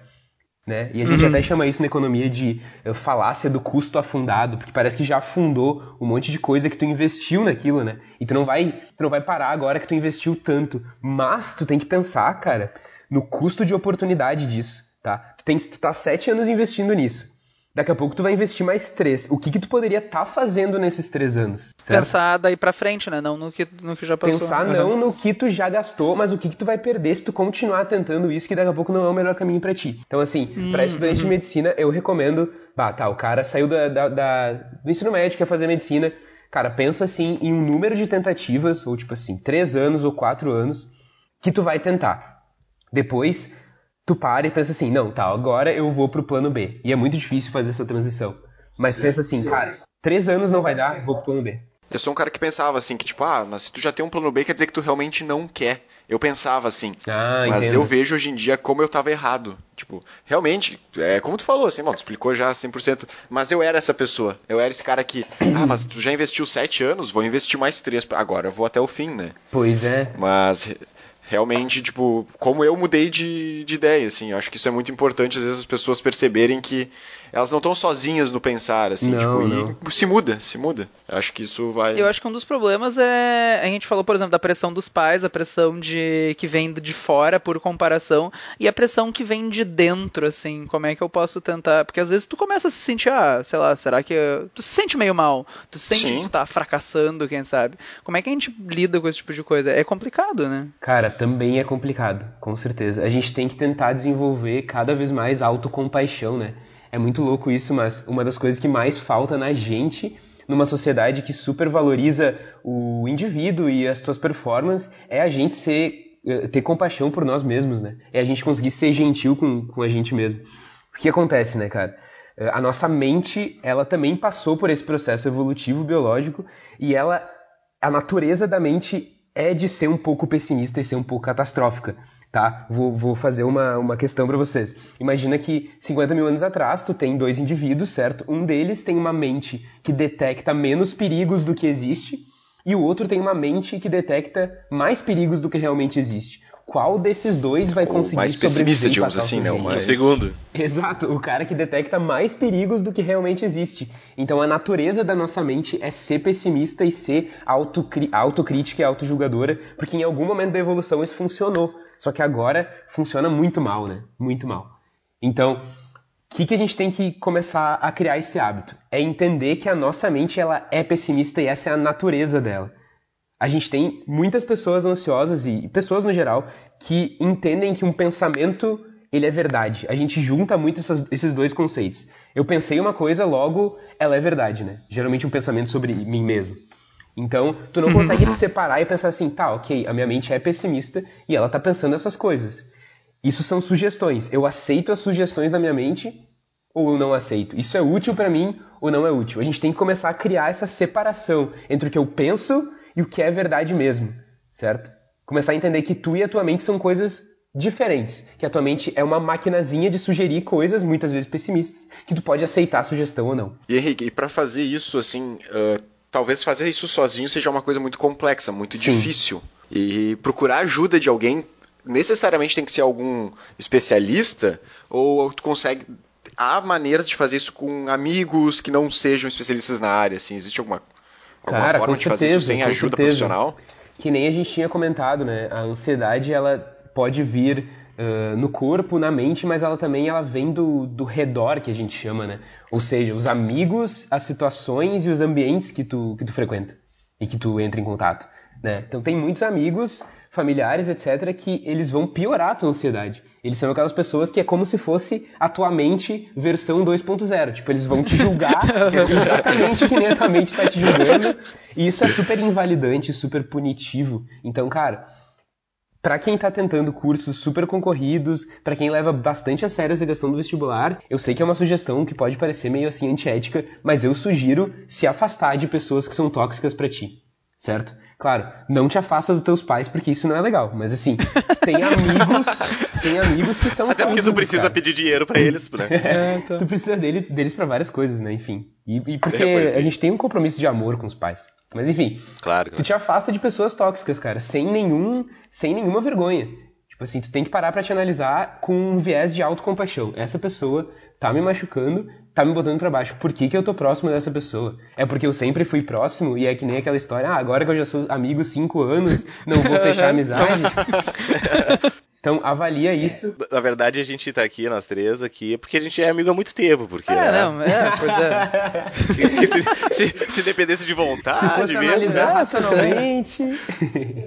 Né? E a gente uhum. até chama isso na economia de uh, falácia do custo afundado, porque parece que já afundou um monte de coisa que tu investiu naquilo, né? E tu não vai, tu não vai parar agora que tu investiu tanto. Mas tu tem que pensar, cara, no custo de oportunidade disso, tá? Tu, tem, tu tá sete anos investindo nisso. Daqui a pouco tu vai investir mais três. O que que tu poderia estar tá fazendo nesses três anos? Certo? Pensar daí pra frente, né? Não no que, no que já passou. Pensar uhum. não no que tu já gastou, mas o que que tu vai perder se tu continuar tentando isso, que daqui a pouco não é o melhor caminho para ti. Então, assim, hum, pra estudante uhum. de medicina, eu recomendo... Bah, tá, o cara saiu da, da, da, do ensino médio, quer fazer medicina. Cara, pensa, assim, em um número de tentativas, ou tipo assim, três anos ou quatro anos, que tu vai tentar. Depois tu para e pensa assim, não, tá, agora eu vou pro plano B. E é muito difícil fazer essa transição. Mas pensa assim, cara, três anos não vai dar, vou pro plano B. Eu sou um cara que pensava assim, que tipo, ah, mas se tu já tem um plano B, quer dizer que tu realmente não quer. Eu pensava assim. Ah, mas entendo. eu vejo hoje em dia como eu tava errado. Tipo, realmente, é como tu falou, assim, bom, tu explicou já 100%, mas eu era essa pessoa. Eu era esse cara que, ah, [clears throat] mas tu já investiu sete anos, vou investir mais três. Agora eu vou até o fim, né? Pois é. Mas realmente, tipo, como eu mudei de, de ideia, assim. Eu acho que isso é muito importante, às vezes, as pessoas perceberem que elas não estão sozinhas no pensar, assim, não, tipo, não. e se muda, se muda. Eu acho que isso vai. Eu acho que um dos problemas é. A gente falou, por exemplo, da pressão dos pais, a pressão de que vem de fora por comparação, e a pressão que vem de dentro, assim. Como é que eu posso tentar. Porque às vezes tu começa a se sentir, ah, sei lá, será que. Tu se sente meio mal, tu se sente Sim. que tu tá fracassando, quem sabe. Como é que a gente lida com esse tipo de coisa? É complicado, né? Cara, também é complicado, com certeza. A gente tem que tentar desenvolver cada vez mais autocompaixão, né? É muito louco isso, mas uma das coisas que mais falta na gente, numa sociedade que supervaloriza o indivíduo e as suas performances, é a gente ser, eh, ter compaixão por nós mesmos, né? É a gente conseguir ser gentil com, com a gente mesmo. O que acontece, né, cara? Eh, a nossa mente, ela também passou por esse processo evolutivo biológico e ela, a natureza da mente é de ser um pouco pessimista e ser um pouco catastrófica tá? Vou, vou fazer uma, uma questão para vocês. Imagina que 50 mil anos atrás tu tem dois indivíduos, certo? Um deles tem uma mente que detecta menos perigos do que existe e o outro tem uma mente que detecta mais perigos do que realmente existe. Qual desses dois vai conseguir mais pessimista, sobreviver digamos o assim, né? O? O segundo. Exato, o cara que detecta mais perigos do que realmente existe. Então a natureza da nossa mente é ser pessimista e ser autocri autocrítica e autojulgadora, porque em algum momento da evolução isso funcionou. Só que agora funciona muito mal, né? Muito mal. Então, o que, que a gente tem que começar a criar esse hábito? É entender que a nossa mente ela é pessimista e essa é a natureza dela. A gente tem muitas pessoas ansiosas e pessoas no geral que entendem que um pensamento ele é verdade. A gente junta muito essas- esses dois conceitos. Eu pensei uma coisa, logo ela é verdade, né? Geralmente um pensamento sobre mim mesmo. Então, tu não consegue te [laughs] separar e pensar assim, tá, ok, a minha mente é pessimista e ela tá pensando essas coisas. Isso são sugestões. Eu aceito as sugestões da minha mente ou eu não aceito. Isso é útil pra mim ou não é útil. A gente tem que começar a criar essa separação entre o que eu penso e o que é verdade mesmo, certo? Começar a entender que tu e a tua mente são coisas diferentes, que a tua mente é uma maquinazinha de sugerir coisas muitas vezes pessimistas, que tu pode aceitar a sugestão ou não. E Henrique, e pra fazer isso, assim, ah, talvez fazer isso sozinho seja uma coisa muito complexa, muito Sim. difícil. E procurar ajuda de alguém necessariamente tem que ser algum especialista ou tu consegue há maneiras de fazer isso com amigos que não sejam especialistas na área, assim, existe alguma alguma Cara, forma de fazer isso certeza, sem ajuda certeza. profissional? Que nem a gente tinha comentado, né? A ansiedade, ela pode vir ah, no corpo, na mente, mas ela também ela vem do, do redor, que a gente chama, né? Ou seja, os amigos, as situações e os ambientes que tu, que tu frequenta e que tu entra em contato, né? Então tem muitos amigos, familiares, etc., que eles vão piorar a tua ansiedade. Eles são aquelas pessoas que é como se fosse a tua mente versão 2.0. Tipo, eles vão te julgar [laughs] exatamente que nem a tua mente está te julgando. E isso é super invalidante, super punitivo. Então, cara, Pra quem tá tentando cursos super concorridos, pra quem leva bastante a sério essa questão do vestibular, eu sei que é uma sugestão que pode parecer meio assim antiética, mas eu sugiro se afastar de pessoas que são tóxicas pra ti. Certo? Claro, não te afasta dos teus pais porque isso não é legal, mas assim, tem amigos, tem amigos que são Até porque tu precisa cara. pedir dinheiro pra eles, né? [laughs] É, então. Tu precisa dele, deles pra várias coisas, né? Enfim. E, e porque É, é. a gente tem um compromisso de amor com os pais. Mas enfim, Claro, tu claro. te afasta de pessoas tóxicas, cara, sem nenhum, sem nenhuma vergonha. Tipo assim, tu tem que parar pra te analisar com um viés de autocompaixão. Essa pessoa tá me machucando, tá me botando pra baixo. Por que, que eu tô próximo dessa pessoa? É porque eu sempre fui próximo e é que nem aquela história, ah, agora que eu já sou amigo cinco anos, não vou fechar a amizade. [laughs] Então avalia isso. Na verdade, a gente tá aqui, nós três aqui, porque a gente é amigo há muito tempo. Porque, É, né, não, é, [laughs] pois é. se, se- se dependesse de Se vontade fosse mesmo. analisar né? racionalmente. [laughs]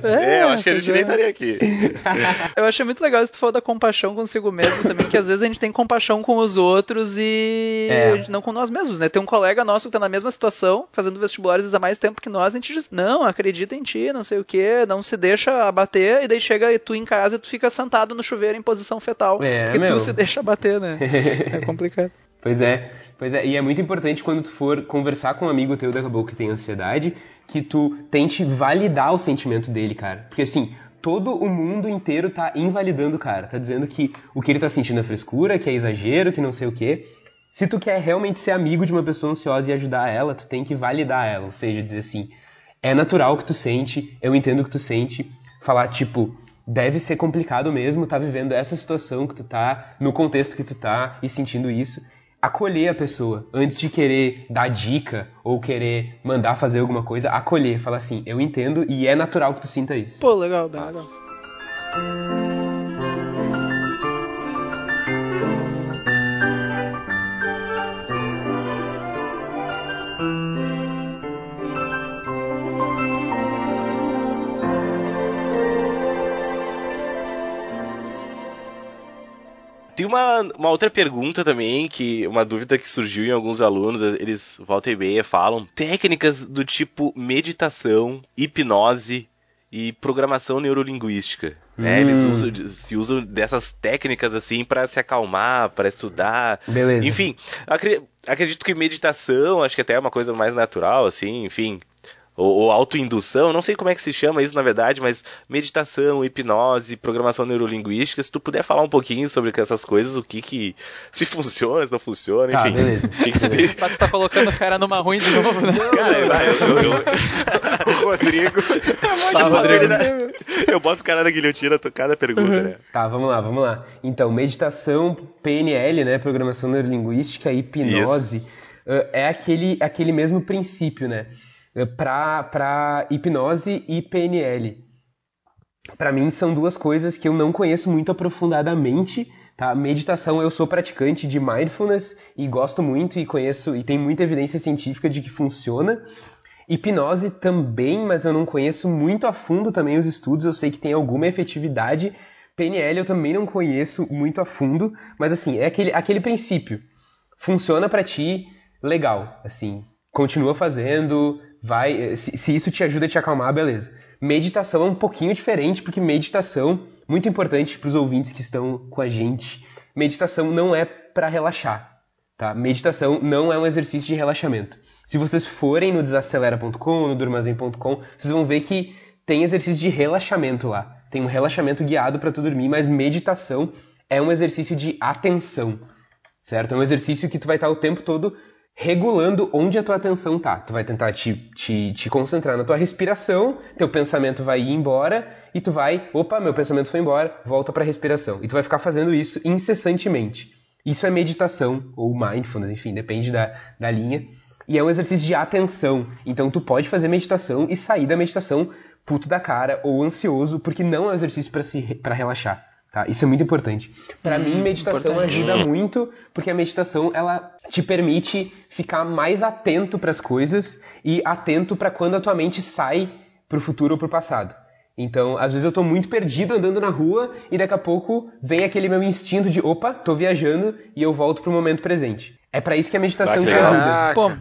É, eu acho que a gente é. nem estaria aqui. [laughs] Eu achei muito legal isso que tu falou da compaixão consigo mesmo também, que às vezes a gente tem compaixão com os outros e É. não com nós mesmos, né? Tem um colega nosso que tá na mesma situação, fazendo vestibulares há mais tempo que nós, a gente diz, não, acredita em ti, não sei o que, não se deixa abater, e daí chega tu em casa e tu fica sentado no chuveiro em posição fetal, É, porque meu. tu se deixa abater, né? É [laughs] complicado. Pois é, pois é. E é muito importante quando tu for conversar com um amigo teu daqui a pouco que tem ansiedade, que tu tente validar o sentimento dele, cara. Porque assim, todo o mundo inteiro tá invalidando o cara. Tá dizendo que o que ele tá sentindo é frescura, que é exagero, que não sei o quê. Se tu quer realmente ser amigo de uma pessoa ansiosa e ajudar ela, tu tem que validar ela. Ou seja, dizer assim, é natural o que tu sente, eu entendo o que tu sente. Falar, tipo, deve ser complicado mesmo tá vivendo essa situação que tu tá, no contexto que tu tá e sentindo isso. Acolher a pessoa, antes de querer dar dica ou querer mandar fazer alguma coisa, acolher, falar assim, eu entendo e é natural que tu sinta isso. Pô, legal, legal. Tem uma, uma outra pergunta também, que uma dúvida que surgiu em alguns alunos, eles volta e meia falam, técnicas do tipo meditação, hipnose e programação neurolinguística. Né? Eles Hum. usam, se usam dessas técnicas assim para se acalmar, para estudar. Beleza. Enfim, acre- acredito que meditação, acho que até é uma coisa mais natural, assim, enfim. Ou, ou autoindução, não sei como é que se chama isso na verdade, mas meditação, hipnose, programação neurolinguística, se tu puder falar um pouquinho sobre essas coisas, o que que se [laughs] funciona, se não funciona, Tá, enfim. beleza. O que que Mas tu tá colocando o cara numa ruim de novo, né? Cara, vai, eu, eu, eu, [laughs] O Rodrigo. [laughs] Tá, Rodrigo. eu boto o cara na guilhotina a cada pergunta, né? Tá, vamos lá, vamos lá. Então, meditação, PNL, né, programação neurolinguística, hipnose, eh, é aquele, aquele mesmo princípio, né? Pra hipnose e PNL. Pra mim são duas coisas que eu não conheço muito aprofundadamente, tá? Meditação, eu sou praticante de mindfulness e gosto muito e conheço e tem muita evidência científica de que funciona. Hipnose também, mas eu não conheço muito a fundo também os estudos, eu sei que tem alguma efetividade. PNL eu também não conheço muito a fundo, mas assim, é aquele, aquele princípio. Funciona pra ti, legal, assim, continua fazendo, vai, se, se isso te ajuda a te acalmar, beleza. Meditação é um pouquinho diferente, porque meditação, muito importante para os ouvintes que estão com a gente, meditação não é para relaxar, tá? Meditação não é um exercício de relaxamento. Se vocês forem no desacelera.com, no durmazem.com, vocês vão ver que tem exercício de relaxamento lá. Tem um relaxamento guiado para tu dormir, mas meditação é um exercício de atenção, certo? É um exercício que tu vai estar o tempo todo regulando onde a tua atenção tá. Tu vai tentar te, te, te concentrar na tua respiração, teu pensamento vai ir embora e tu vai, opa, meu pensamento foi embora, volta para a respiração. E tu vai ficar fazendo isso incessantemente. Isso é meditação ou mindfulness, enfim, depende da, da linha. E é um exercício de atenção. Então tu pode fazer meditação e sair da meditação puto da cara ou ansioso, porque não é um exercício para se para relaxar. Tá? Isso é muito importante. Para mim, meditação importante. ajuda muito, porque a meditação ela te permite ficar mais atento para as coisas e atento para quando a tua mente sai pro futuro ou pro passado. Então, às vezes eu tô muito perdido andando na rua e daqui a pouco vem aquele meu instinto de, opa, tô viajando e eu volto pro momento presente. É para isso que a meditação que te ajuda. Pô,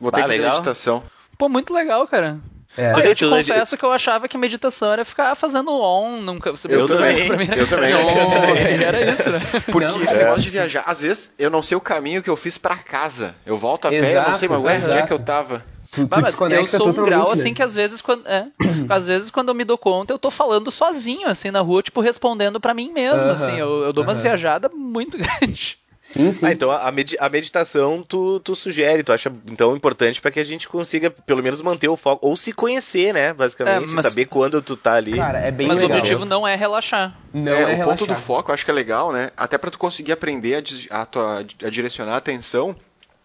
Vou ter Ah, que fazer legal. meditação. pô, muito legal, cara. É. Mas eu eu te confesso que eu achava que meditação era ficar fazendo on, nunca. Você Eu pensou também, pra mim, né? eu também. [laughs] On, e era isso, né? [laughs] Porque Não, esse é. negócio de viajar, às vezes eu não sei o caminho que eu fiz pra casa. Eu volto a pé, eu não Exato, sei, mas ué, onde é exato. que eu tava? Tu, Bah, mas eu sou um grau né? assim que às vezes quando é, às vezes quando eu me dou conta eu tô falando sozinho assim na rua tipo respondendo pra mim mesmo Aham, assim eu, eu dou umas aham. viajadas muito [laughs] grandes Sim, sim. Ah, então a, medi- a meditação tu, tu sugere, tu acha então importante pra que a gente consiga pelo menos manter o foco, ou se conhecer, né, basicamente, É, mas- saber quando tu tá ali. Cara, é bem mas legal. o objetivo não é relaxar Não é, é, o relaxar. ponto do foco eu acho que é legal, né? Até pra tu conseguir aprender a, a tua- a direcionar a atenção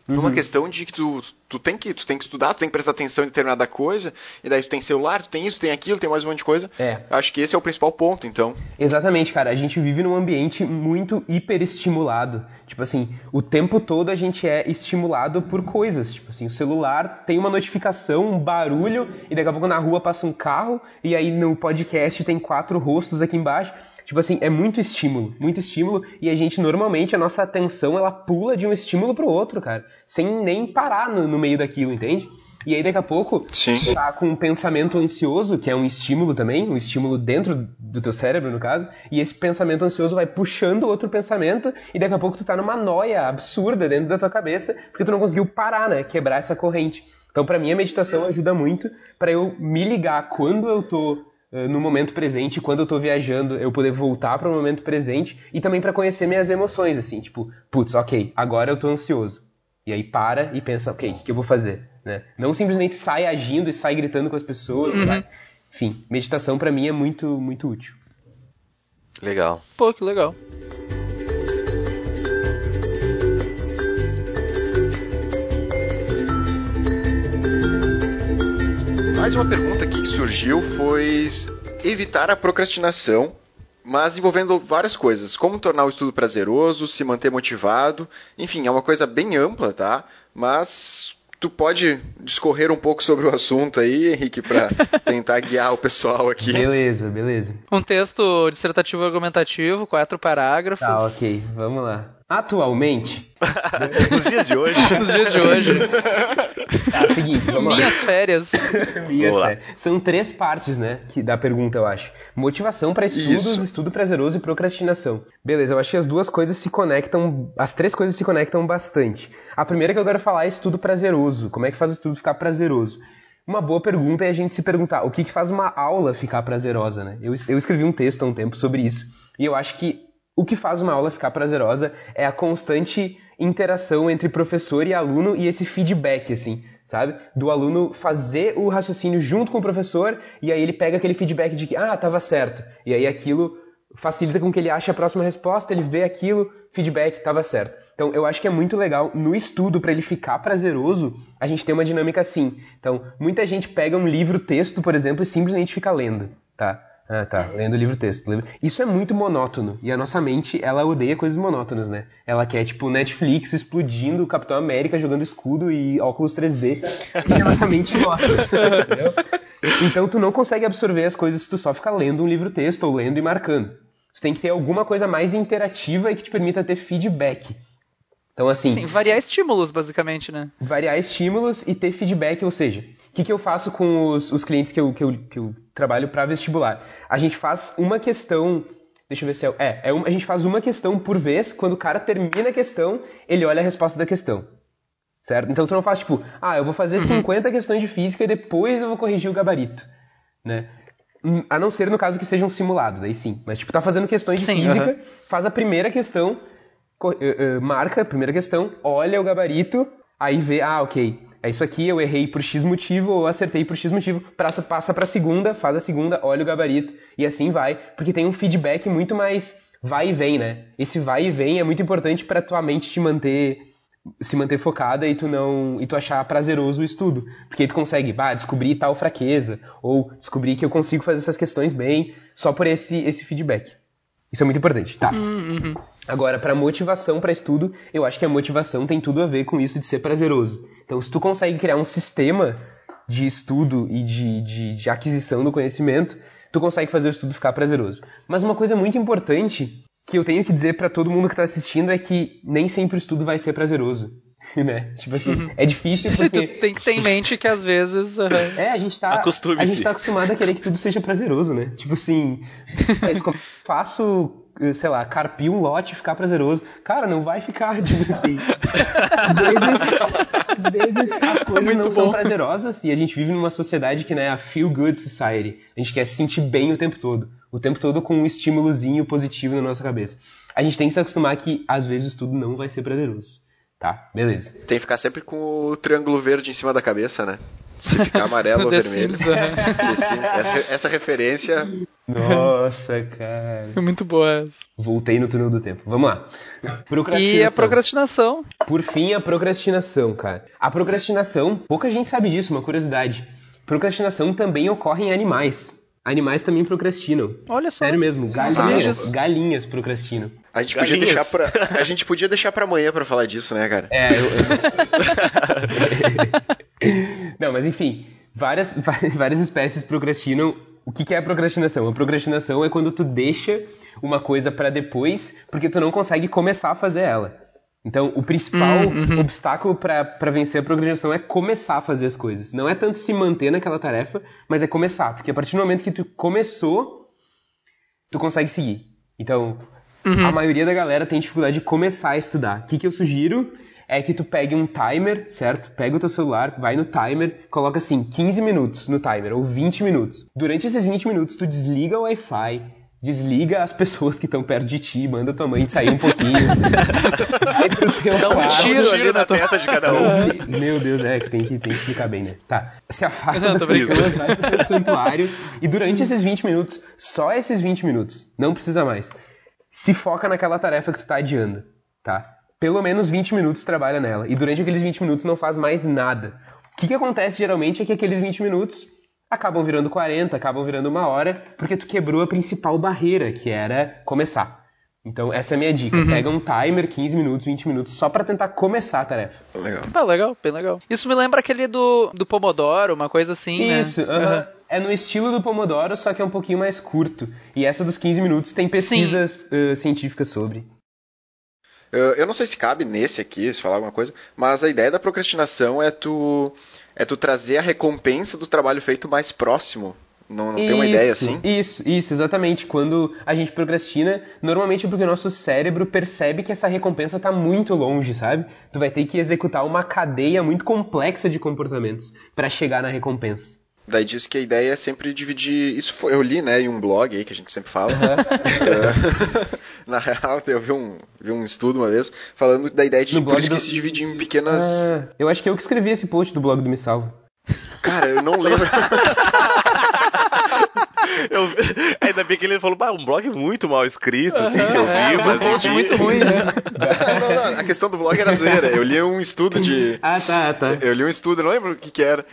numa Uhum. questão de que tu, tu, tem que tu tem que estudar, tu tem que prestar atenção em determinada coisa, e daí tu tem celular, tu tem isso, tem aquilo, tem mais um monte de coisa. É. Eu Acho que esse é o principal ponto, então. Exatamente, cara. A gente vive num ambiente muito hiperestimulado. Tipo assim, o tempo todo a gente é estimulado por coisas. Tipo assim, o celular tem uma notificação, um barulho, e daqui a pouco na rua passa um carro, e aí no podcast tem quatro rostos aqui embaixo. Tipo assim, é muito estímulo, muito estímulo, e a gente normalmente, a nossa atenção, ela pula de um estímulo pro outro, cara, sem nem parar no, no meio daquilo, entende? E aí daqui a pouco, Sim. tá com um pensamento ansioso, que é um estímulo também, um estímulo dentro do teu cérebro, no caso, e esse pensamento ansioso vai puxando outro pensamento, e daqui a pouco tu tá numa noia absurda dentro da tua cabeça, porque tu não conseguiu parar, né? Quebrar essa corrente. Então, pra mim, a meditação ajuda muito pra eu me ligar quando eu tô eh, no momento presente, quando eu tô viajando, eu poder voltar para o momento presente e também pra conhecer minhas emoções, assim, tipo, putz, ok, agora eu tô ansioso. E aí para e pensa, ok, o que, que eu vou fazer? Né? Não simplesmente sai agindo e sai gritando com as pessoas, sai. Enfim, meditação pra mim é muito, muito útil. Legal. pô que legal Mais uma pergunta que surgiu foi evitar a procrastinação, mas envolvendo várias coisas, como tornar o estudo prazeroso, se manter motivado, enfim, é uma coisa bem ampla, tá? Mas tu pode discorrer um pouco sobre o assunto aí, Henrique, para [laughs] tentar guiar o pessoal aqui. Beleza, beleza. um texto dissertativo argumentativo quatro parágrafos Tá, ok, vamos lá. Atualmente, [laughs] Nos dias de hoje. nos dias de hoje tá, seguinte, vamos lá. minhas férias Minhas Vamos lá. férias. São três partes, né, que, da pergunta, eu acho. Motivação para estudos, Isso. estudo prazeroso e procrastinação. Beleza, eu acho que as duas coisas se conectam, as três coisas se conectam bastante. A primeira que eu quero falar é estudo prazeroso. Como é que faz o estudo ficar prazeroso? uma boa pergunta é a gente se perguntar o que, que faz uma aula ficar prazerosa, né? Eu, eu escrevi um texto há um tempo sobre isso e eu acho que o que faz uma aula ficar prazerosa é a constante interação entre professor e aluno e esse feedback, assim, sabe? Do aluno fazer o raciocínio junto com o professor e aí ele pega aquele feedback de que, ah, tava certo. E aí aquilo facilita com que ele ache a próxima resposta, ele vê aquilo, feedback, tava certo. Então, eu acho que é muito legal no estudo para ele ficar prazeroso, a gente tem uma dinâmica assim. Então, muita gente pega um livro texto, por exemplo, e simplesmente fica lendo, tá? Ah, tá. Lendo livro texto. Isso é muito monótono. E a nossa mente, ela odeia coisas monótonas, né? Ela quer, tipo, Netflix explodindo, Capitão América jogando escudo e óculos 3D. E a nossa mente gosta. entendeu? Então tu não consegue absorver as coisas se tu só ficar lendo um livro texto ou lendo e marcando. Tu tem que ter alguma coisa mais interativa e que te permita ter feedback. Então, assim. Sim, variar estímulos, basicamente, né? Variar estímulos e ter feedback, ou seja, o que, que eu faço com os, os clientes que eu, que eu, que eu trabalho para vestibular? A gente faz uma questão. Deixa eu ver se é. É, é uma, a gente faz uma questão por vez. Quando o cara termina a questão, ele olha a resposta da questão. Certo? Então tu não faz tipo, ah, eu vou fazer uhum. 50 questões de física e depois eu vou corrigir o gabarito. Né? Hum, a não ser no caso que seja um simulado, daí sim. Mas, tipo, tá fazendo questões de sim, física, uhum. faz a primeira questão, uh, uh, marca a primeira questão, olha o gabarito, aí vê, ah, ok, é isso aqui, eu errei por X motivo ou acertei por X motivo, passa, passa pra segunda, faz a segunda, olha o gabarito, e assim vai, porque tem um feedback muito mais vai e vem, né? Esse vai e vem é muito importante para tua mente te manter se manter focada e tu não e tu achar prazeroso o estudo, porque aí tu consegue, bah, descobrir tal fraqueza ou descobrir que eu consigo fazer essas questões bem só por esse esse feedback. Isso é muito importante, tá? Hum, uhum. Agora, para motivação para estudo, eu acho que a motivação tem tudo a ver com isso de ser prazeroso. Então, se tu consegue criar um sistema de estudo e de, de, de aquisição do conhecimento, tu consegue fazer o estudo ficar prazeroso. Mas uma coisa muito importante que eu tenho que dizer para todo mundo que tá assistindo é que nem sempre o estudo vai ser prazeroso. [laughs] né? Tipo assim, uhum. é difícil [laughs] porque... tu tem que ter em mente que às vezes... Uhum. É, a gente tá... A gente tá acostumado a querer que tudo seja prazeroso, né? Tipo assim, [laughs] mas como faço sei lá, carpir um lote e ficar prazeroso. Cara, não vai ficar, [laughs] tipo assim. Às vezes, às, vezes as coisas Muito não bom. são prazerosas e a gente vive numa sociedade que não é a feel good society. A gente quer se sentir bem o tempo todo. O tempo todo com um estímulozinho positivo na nossa cabeça. A gente tem que se acostumar que às vezes o estudo não vai ser prazeroso. Tá, beleza. Tem que ficar sempre com o triângulo verde em cima da cabeça, né? Se ficar amarelo [laughs] ou vermelho. Sims, essa, essa referência. Nossa, cara. Foi muito boa essa. Voltei no túnel do tempo. Vamos lá. E a procrastinação. Por fim, a procrastinação, cara. A procrastinação, pouca gente sabe disso, uma curiosidade. Procrastinação também ocorre em animais. Animais também procrastinam. Olha só. Sério mesmo, galinhas, galinhas procrastinam. A gente podia deixar para a gente podia deixar para amanhã para falar disso, né, cara? É, eu, eu... [laughs] [laughs] Não, mas enfim, [laughs] várias várias espécies procrastinam. O que, que é a procrastinação? A procrastinação é quando tu deixa uma coisa para depois porque tu não consegue começar a fazer ela. Então, o principal hum, uhum. obstáculo para vencer a procrastinação é começar a fazer as coisas. Não é tanto se manter naquela tarefa, mas é começar. Porque a partir do momento que tu começou, tu consegue seguir. Então, uhum. a maioria da galera tem dificuldade de começar a estudar. O que, que eu sugiro é que tu pegue um timer, certo? Pega o teu celular, vai no timer, coloca assim 15 minutos no timer, ou 20 minutos. Durante esses 20 minutos, tu desliga o Wi-Fi, desliga as pessoas que estão perto de ti, manda tua mãe sair um pouquinho. [laughs] vai pro teu Dá um tiro ali na testa de cada um. Meu Deus, é, tem que, tem que explicar bem, né? Tá. Se afasta não, das pessoas, vai pro teu santuário e durante esses 20 minutos, só esses 20 minutos, não precisa mais, se foca naquela tarefa que tu tá adiando, tá? Pelo menos 20 minutos trabalha nela. E durante aqueles 20 minutos não faz mais nada. O que, que acontece geralmente é que aqueles 20 minutos acabam virando 40, acabam virando uma hora, porque tu quebrou a principal barreira, que era começar. Então, essa é a minha dica. Uhum. Pega um timer, 15 minutos, 20 minutos, só para tentar começar a tarefa. Legal. Ah, legal, bem legal. Isso me lembra aquele do, do Pomodoro, uma coisa assim, né? Isso, né? Uhum. É no estilo do Pomodoro, só que é um pouquinho mais curto. E essa dos 15 minutos tem pesquisas uh, científicas sobre. Eu não sei se cabe nesse aqui, se falar alguma coisa, mas a ideia da procrastinação é tu é tu trazer a recompensa do trabalho feito mais próximo Não, não tem uma ideia assim? Isso, isso, exatamente. Quando a gente procrastina, normalmente é porque o nosso cérebro percebe que essa recompensa tá muito longe, sabe? Tu vai ter que executar uma cadeia muito complexa de comportamentos para chegar na recompensa. Daí diz que a ideia é sempre dividir. Isso foi, eu li, né, em um blog aí que a gente sempre fala. [laughs] Na real, eu vi um, vi um estudo uma vez falando da ideia de No por isso do- que se divide em pequenas. Ah, eu acho que eu que escrevi esse post do blog do Me Salvo. Cara, eu não lembro. [laughs] Eu- [laughs] ainda bem que ele falou, bah, um blog muito mal escrito, assim, que eu vi, É, mas um post enfim. muito ruim, né? [laughs] não, não, a questão do blog era zoeira. Eu li um estudo de. [laughs] Ah, tá, tá. Eu li um estudo, eu não lembro o que que era.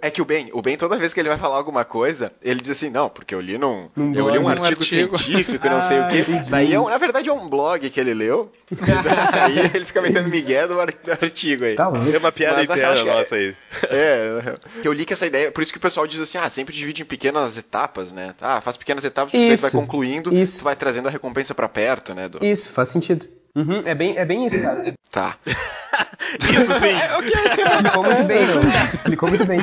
É que o Ben, o Ben toda vez que ele vai falar alguma coisa, ele diz assim, não, porque eu li num, Num eu li um blog, num artigo, artigo. científico, não sei o Ah, quê. entendi. Daí, é um- na verdade, é um blog que ele leu. Daí ele fica metendo migué do ar- do artigo aí. Tá. É uma piada Mas é- nossa aí. É, eu li que essa ideia, por isso que o pessoal diz assim, ah, sempre divide em pequenas etapas, né? Ah, faz pequenas etapas, daí tu vai Isso, concluindo, isso. tu vai trazendo a recompensa pra perto, né? do- Isso, faz sentido. Uhum, é, bem, é bem isso, cara. Tá. [laughs] Isso sim, [laughs] Explicou muito bem, [laughs] não. Explicou muito bem.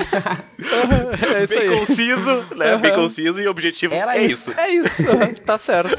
É isso bem aí. conciso, né? Bem Aham. conciso e objetivo Era é isso. isso. É isso, tá certo.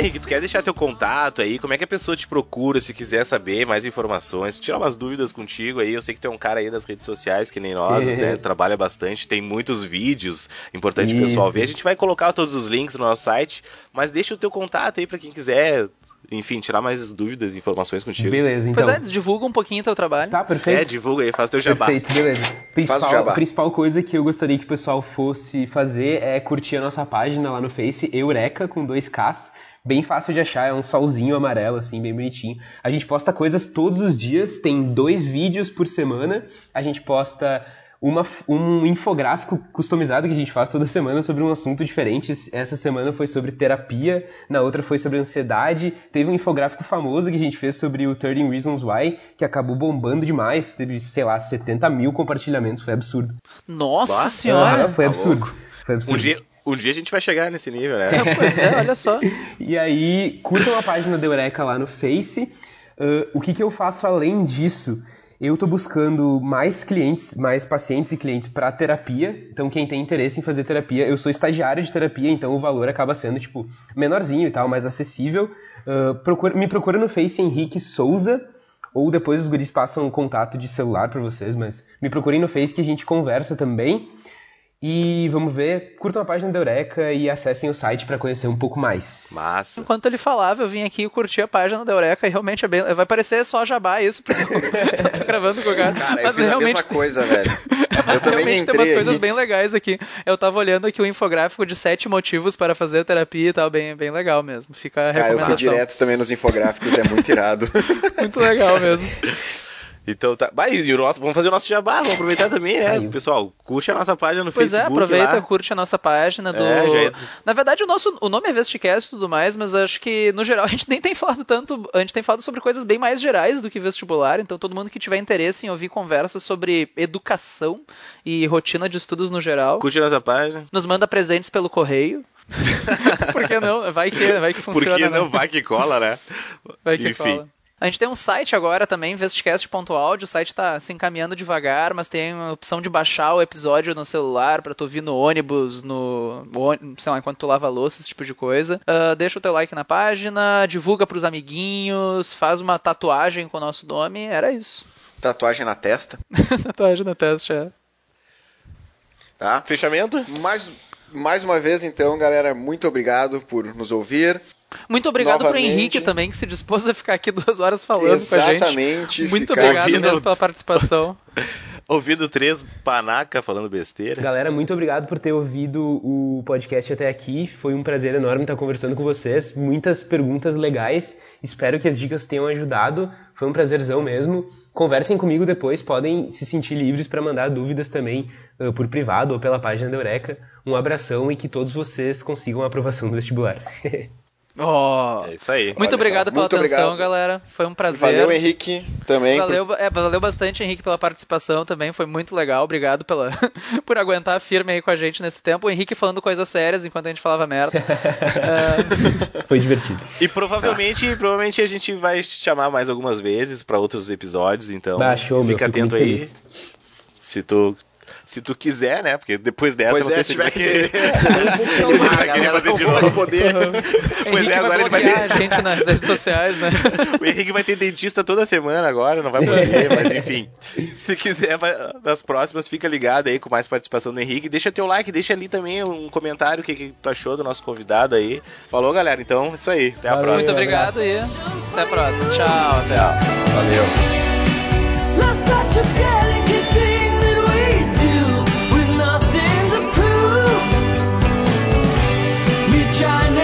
Henrique, tu quer deixar teu contato aí? Como é que a pessoa te procura se quiser saber mais informações? Tirar umas dúvidas contigo aí. Eu sei que tu é um cara aí das redes sociais, que nem nós, [laughs] né? Trabalha bastante, tem muitos vídeos. Importante o pessoal ver. A gente vai colocar todos os links no nosso site, mas deixa o teu contato aí pra quem quiser, enfim, tirar mais dúvidas e informações contigo. Beleza, então. Pois é, divulga um pouquinho teu trabalho. Tá, perfeito. É, divulga aí, faz teu jabá. Perfeito, beleza. Principal, Faz o jabá. principal coisa que eu gostaria que o pessoal fosse fazer é curtir a nossa página lá no Face, Eureka, com dois Ks. Bem fácil de achar, é um solzinho amarelo, assim, bem bonitinho. A gente posta coisas todos os dias, tem dois vídeos por semana. A gente posta uma, um infográfico customizado que a gente faz toda semana sobre um assunto diferente. Essa semana foi sobre terapia, na outra foi sobre ansiedade. Teve um infográfico famoso que a gente fez sobre o 13 Reasons Why, que acabou bombando demais. Teve, sei lá, 70 mil compartilhamentos, foi absurdo. Nossa Bah, senhora! Foi tá absurdo. Foi absurdo. Um dia, um dia a gente vai chegar nesse nível, né? [laughs] Pois é, olha só. [laughs] E aí, curtam a página da Eureka lá no Face. Ah, o que, que eu faço além disso? Eu tô buscando mais clientes, mais pacientes e clientes para terapia. Então, quem tem interesse em fazer terapia, eu sou estagiário de terapia, então o valor acaba sendo, tipo, menorzinho e tal, mais acessível. Ah, procura- me procura no Face Henrique Souza, ou depois os guris passam um contato de celular para vocês, mas me procurem no Face que a gente conversa também. E vamos ver, curtam a página da Eureka e acessem o site para conhecer um pouco mais. Massa. Enquanto ele falava, eu vim aqui e curti a página da Eureka e realmente é bem. Vai parecer só jabá isso, porque eu, eu [laughs] tô gravando com o cara. Cara, eu mas fiz a realmente, mesma coisa, velho. [laughs] Eu também realmente tem umas entrei coisas aqui. bem legais aqui. Eu tava olhando aqui o infográfico de sete motivos para fazer terapia e tal, bem, bem legal mesmo. Fica a Cara, eu fui recomendação. direto também nos infográficos, é muito irado. [laughs] Muito legal mesmo. Então tá. E o nosso, vamos fazer o nosso jabá, vamos aproveitar também, né? Aí. Pessoal, curte a nossa página no Pois é, Facebook. aproveita, lá. curte a nossa página do. É, já é- Na verdade, o nosso o nome é Vesticast e tudo mais, mas acho que, no geral, [laughs] a gente nem tem falado tanto. A gente tem falado sobre coisas bem mais gerais do que vestibular. Então, todo mundo que tiver interesse em ouvir conversas sobre educação e rotina de estudos no geral, Curte a nossa página. nos manda presentes pelo correio. [laughs] [laughs] Por que não? Vai que, vai que funciona. Porque né? não vai que cola, né? Vai que Enfim. cola. A gente tem um site agora também, vestcast.audio. O site tá se encaminhando devagar, mas tem a opção de baixar o episódio no celular pra tu ouvir no ônibus, no. sei lá, enquanto tu lava a louça, esse tipo de coisa. Ah, deixa o teu like na página, divulga pros amiguinhos, faz uma tatuagem com o nosso nome. Era isso. Tatuagem na testa, [laughs] tatuagem no teste, é. tá? Fechamento? Mais, mais uma vez, então, galera, muito obrigado por nos ouvir. Muito obrigado pro Novamente. Henrique também, que se dispôs a ficar aqui duas horas falando com a gente. Exatamente. Muito obrigado ouvindo- mesmo pela participação. [laughs] Ouvido três panaca falando besteira. Galera, muito obrigado por ter ouvido o podcast até aqui. Foi um prazer enorme estar conversando com vocês. Muitas perguntas legais. Espero que as dicas tenham ajudado. Foi um prazerzão mesmo. Conversem comigo depois. Podem se sentir livres para mandar dúvidas também uh, por privado ou pela página da Eureka. Um abração e que todos vocês consigam a aprovação do vestibular. [laughs] Oh. É isso aí. Muito Olha obrigado só, pela muito atenção, obrigado. galera. Foi um prazer. Valeu, Henrique, também. por- Valeu, é, valeu bastante, Henrique, pela participação também. Foi muito legal. Obrigado pela, [laughs] por aguentar firme aí com a gente nesse tempo. O Henrique falando coisas sérias enquanto a gente falava merda. [laughs] É, Foi divertido. E provavelmente, provavelmente a gente vai chamar mais algumas vezes pra outros episódios, então Ah, show, meu, fica fico atento aí. feliz. Se tu se tu quiser, né? Porque depois dessa Pois não é, sei se [laughs] se ele tiver vai vai querer galera, fazer não de mais novo. poder. [laughs] Pois é, agora vai ele vai ter... a gente nas redes sociais, né? [laughs] O Henrique vai ter dentista toda semana agora, não vai poder, mas enfim. Se quiser, vai- nas próximas, fica ligado aí com mais participação do Henrique. Deixa teu like, deixa ali também um comentário o que, que tu achou do nosso convidado aí. Falou, galera. Então, isso aí. Até a Valeu. próxima. Muito obrigado e até a próxima. Tchau. Até. Valeu. China.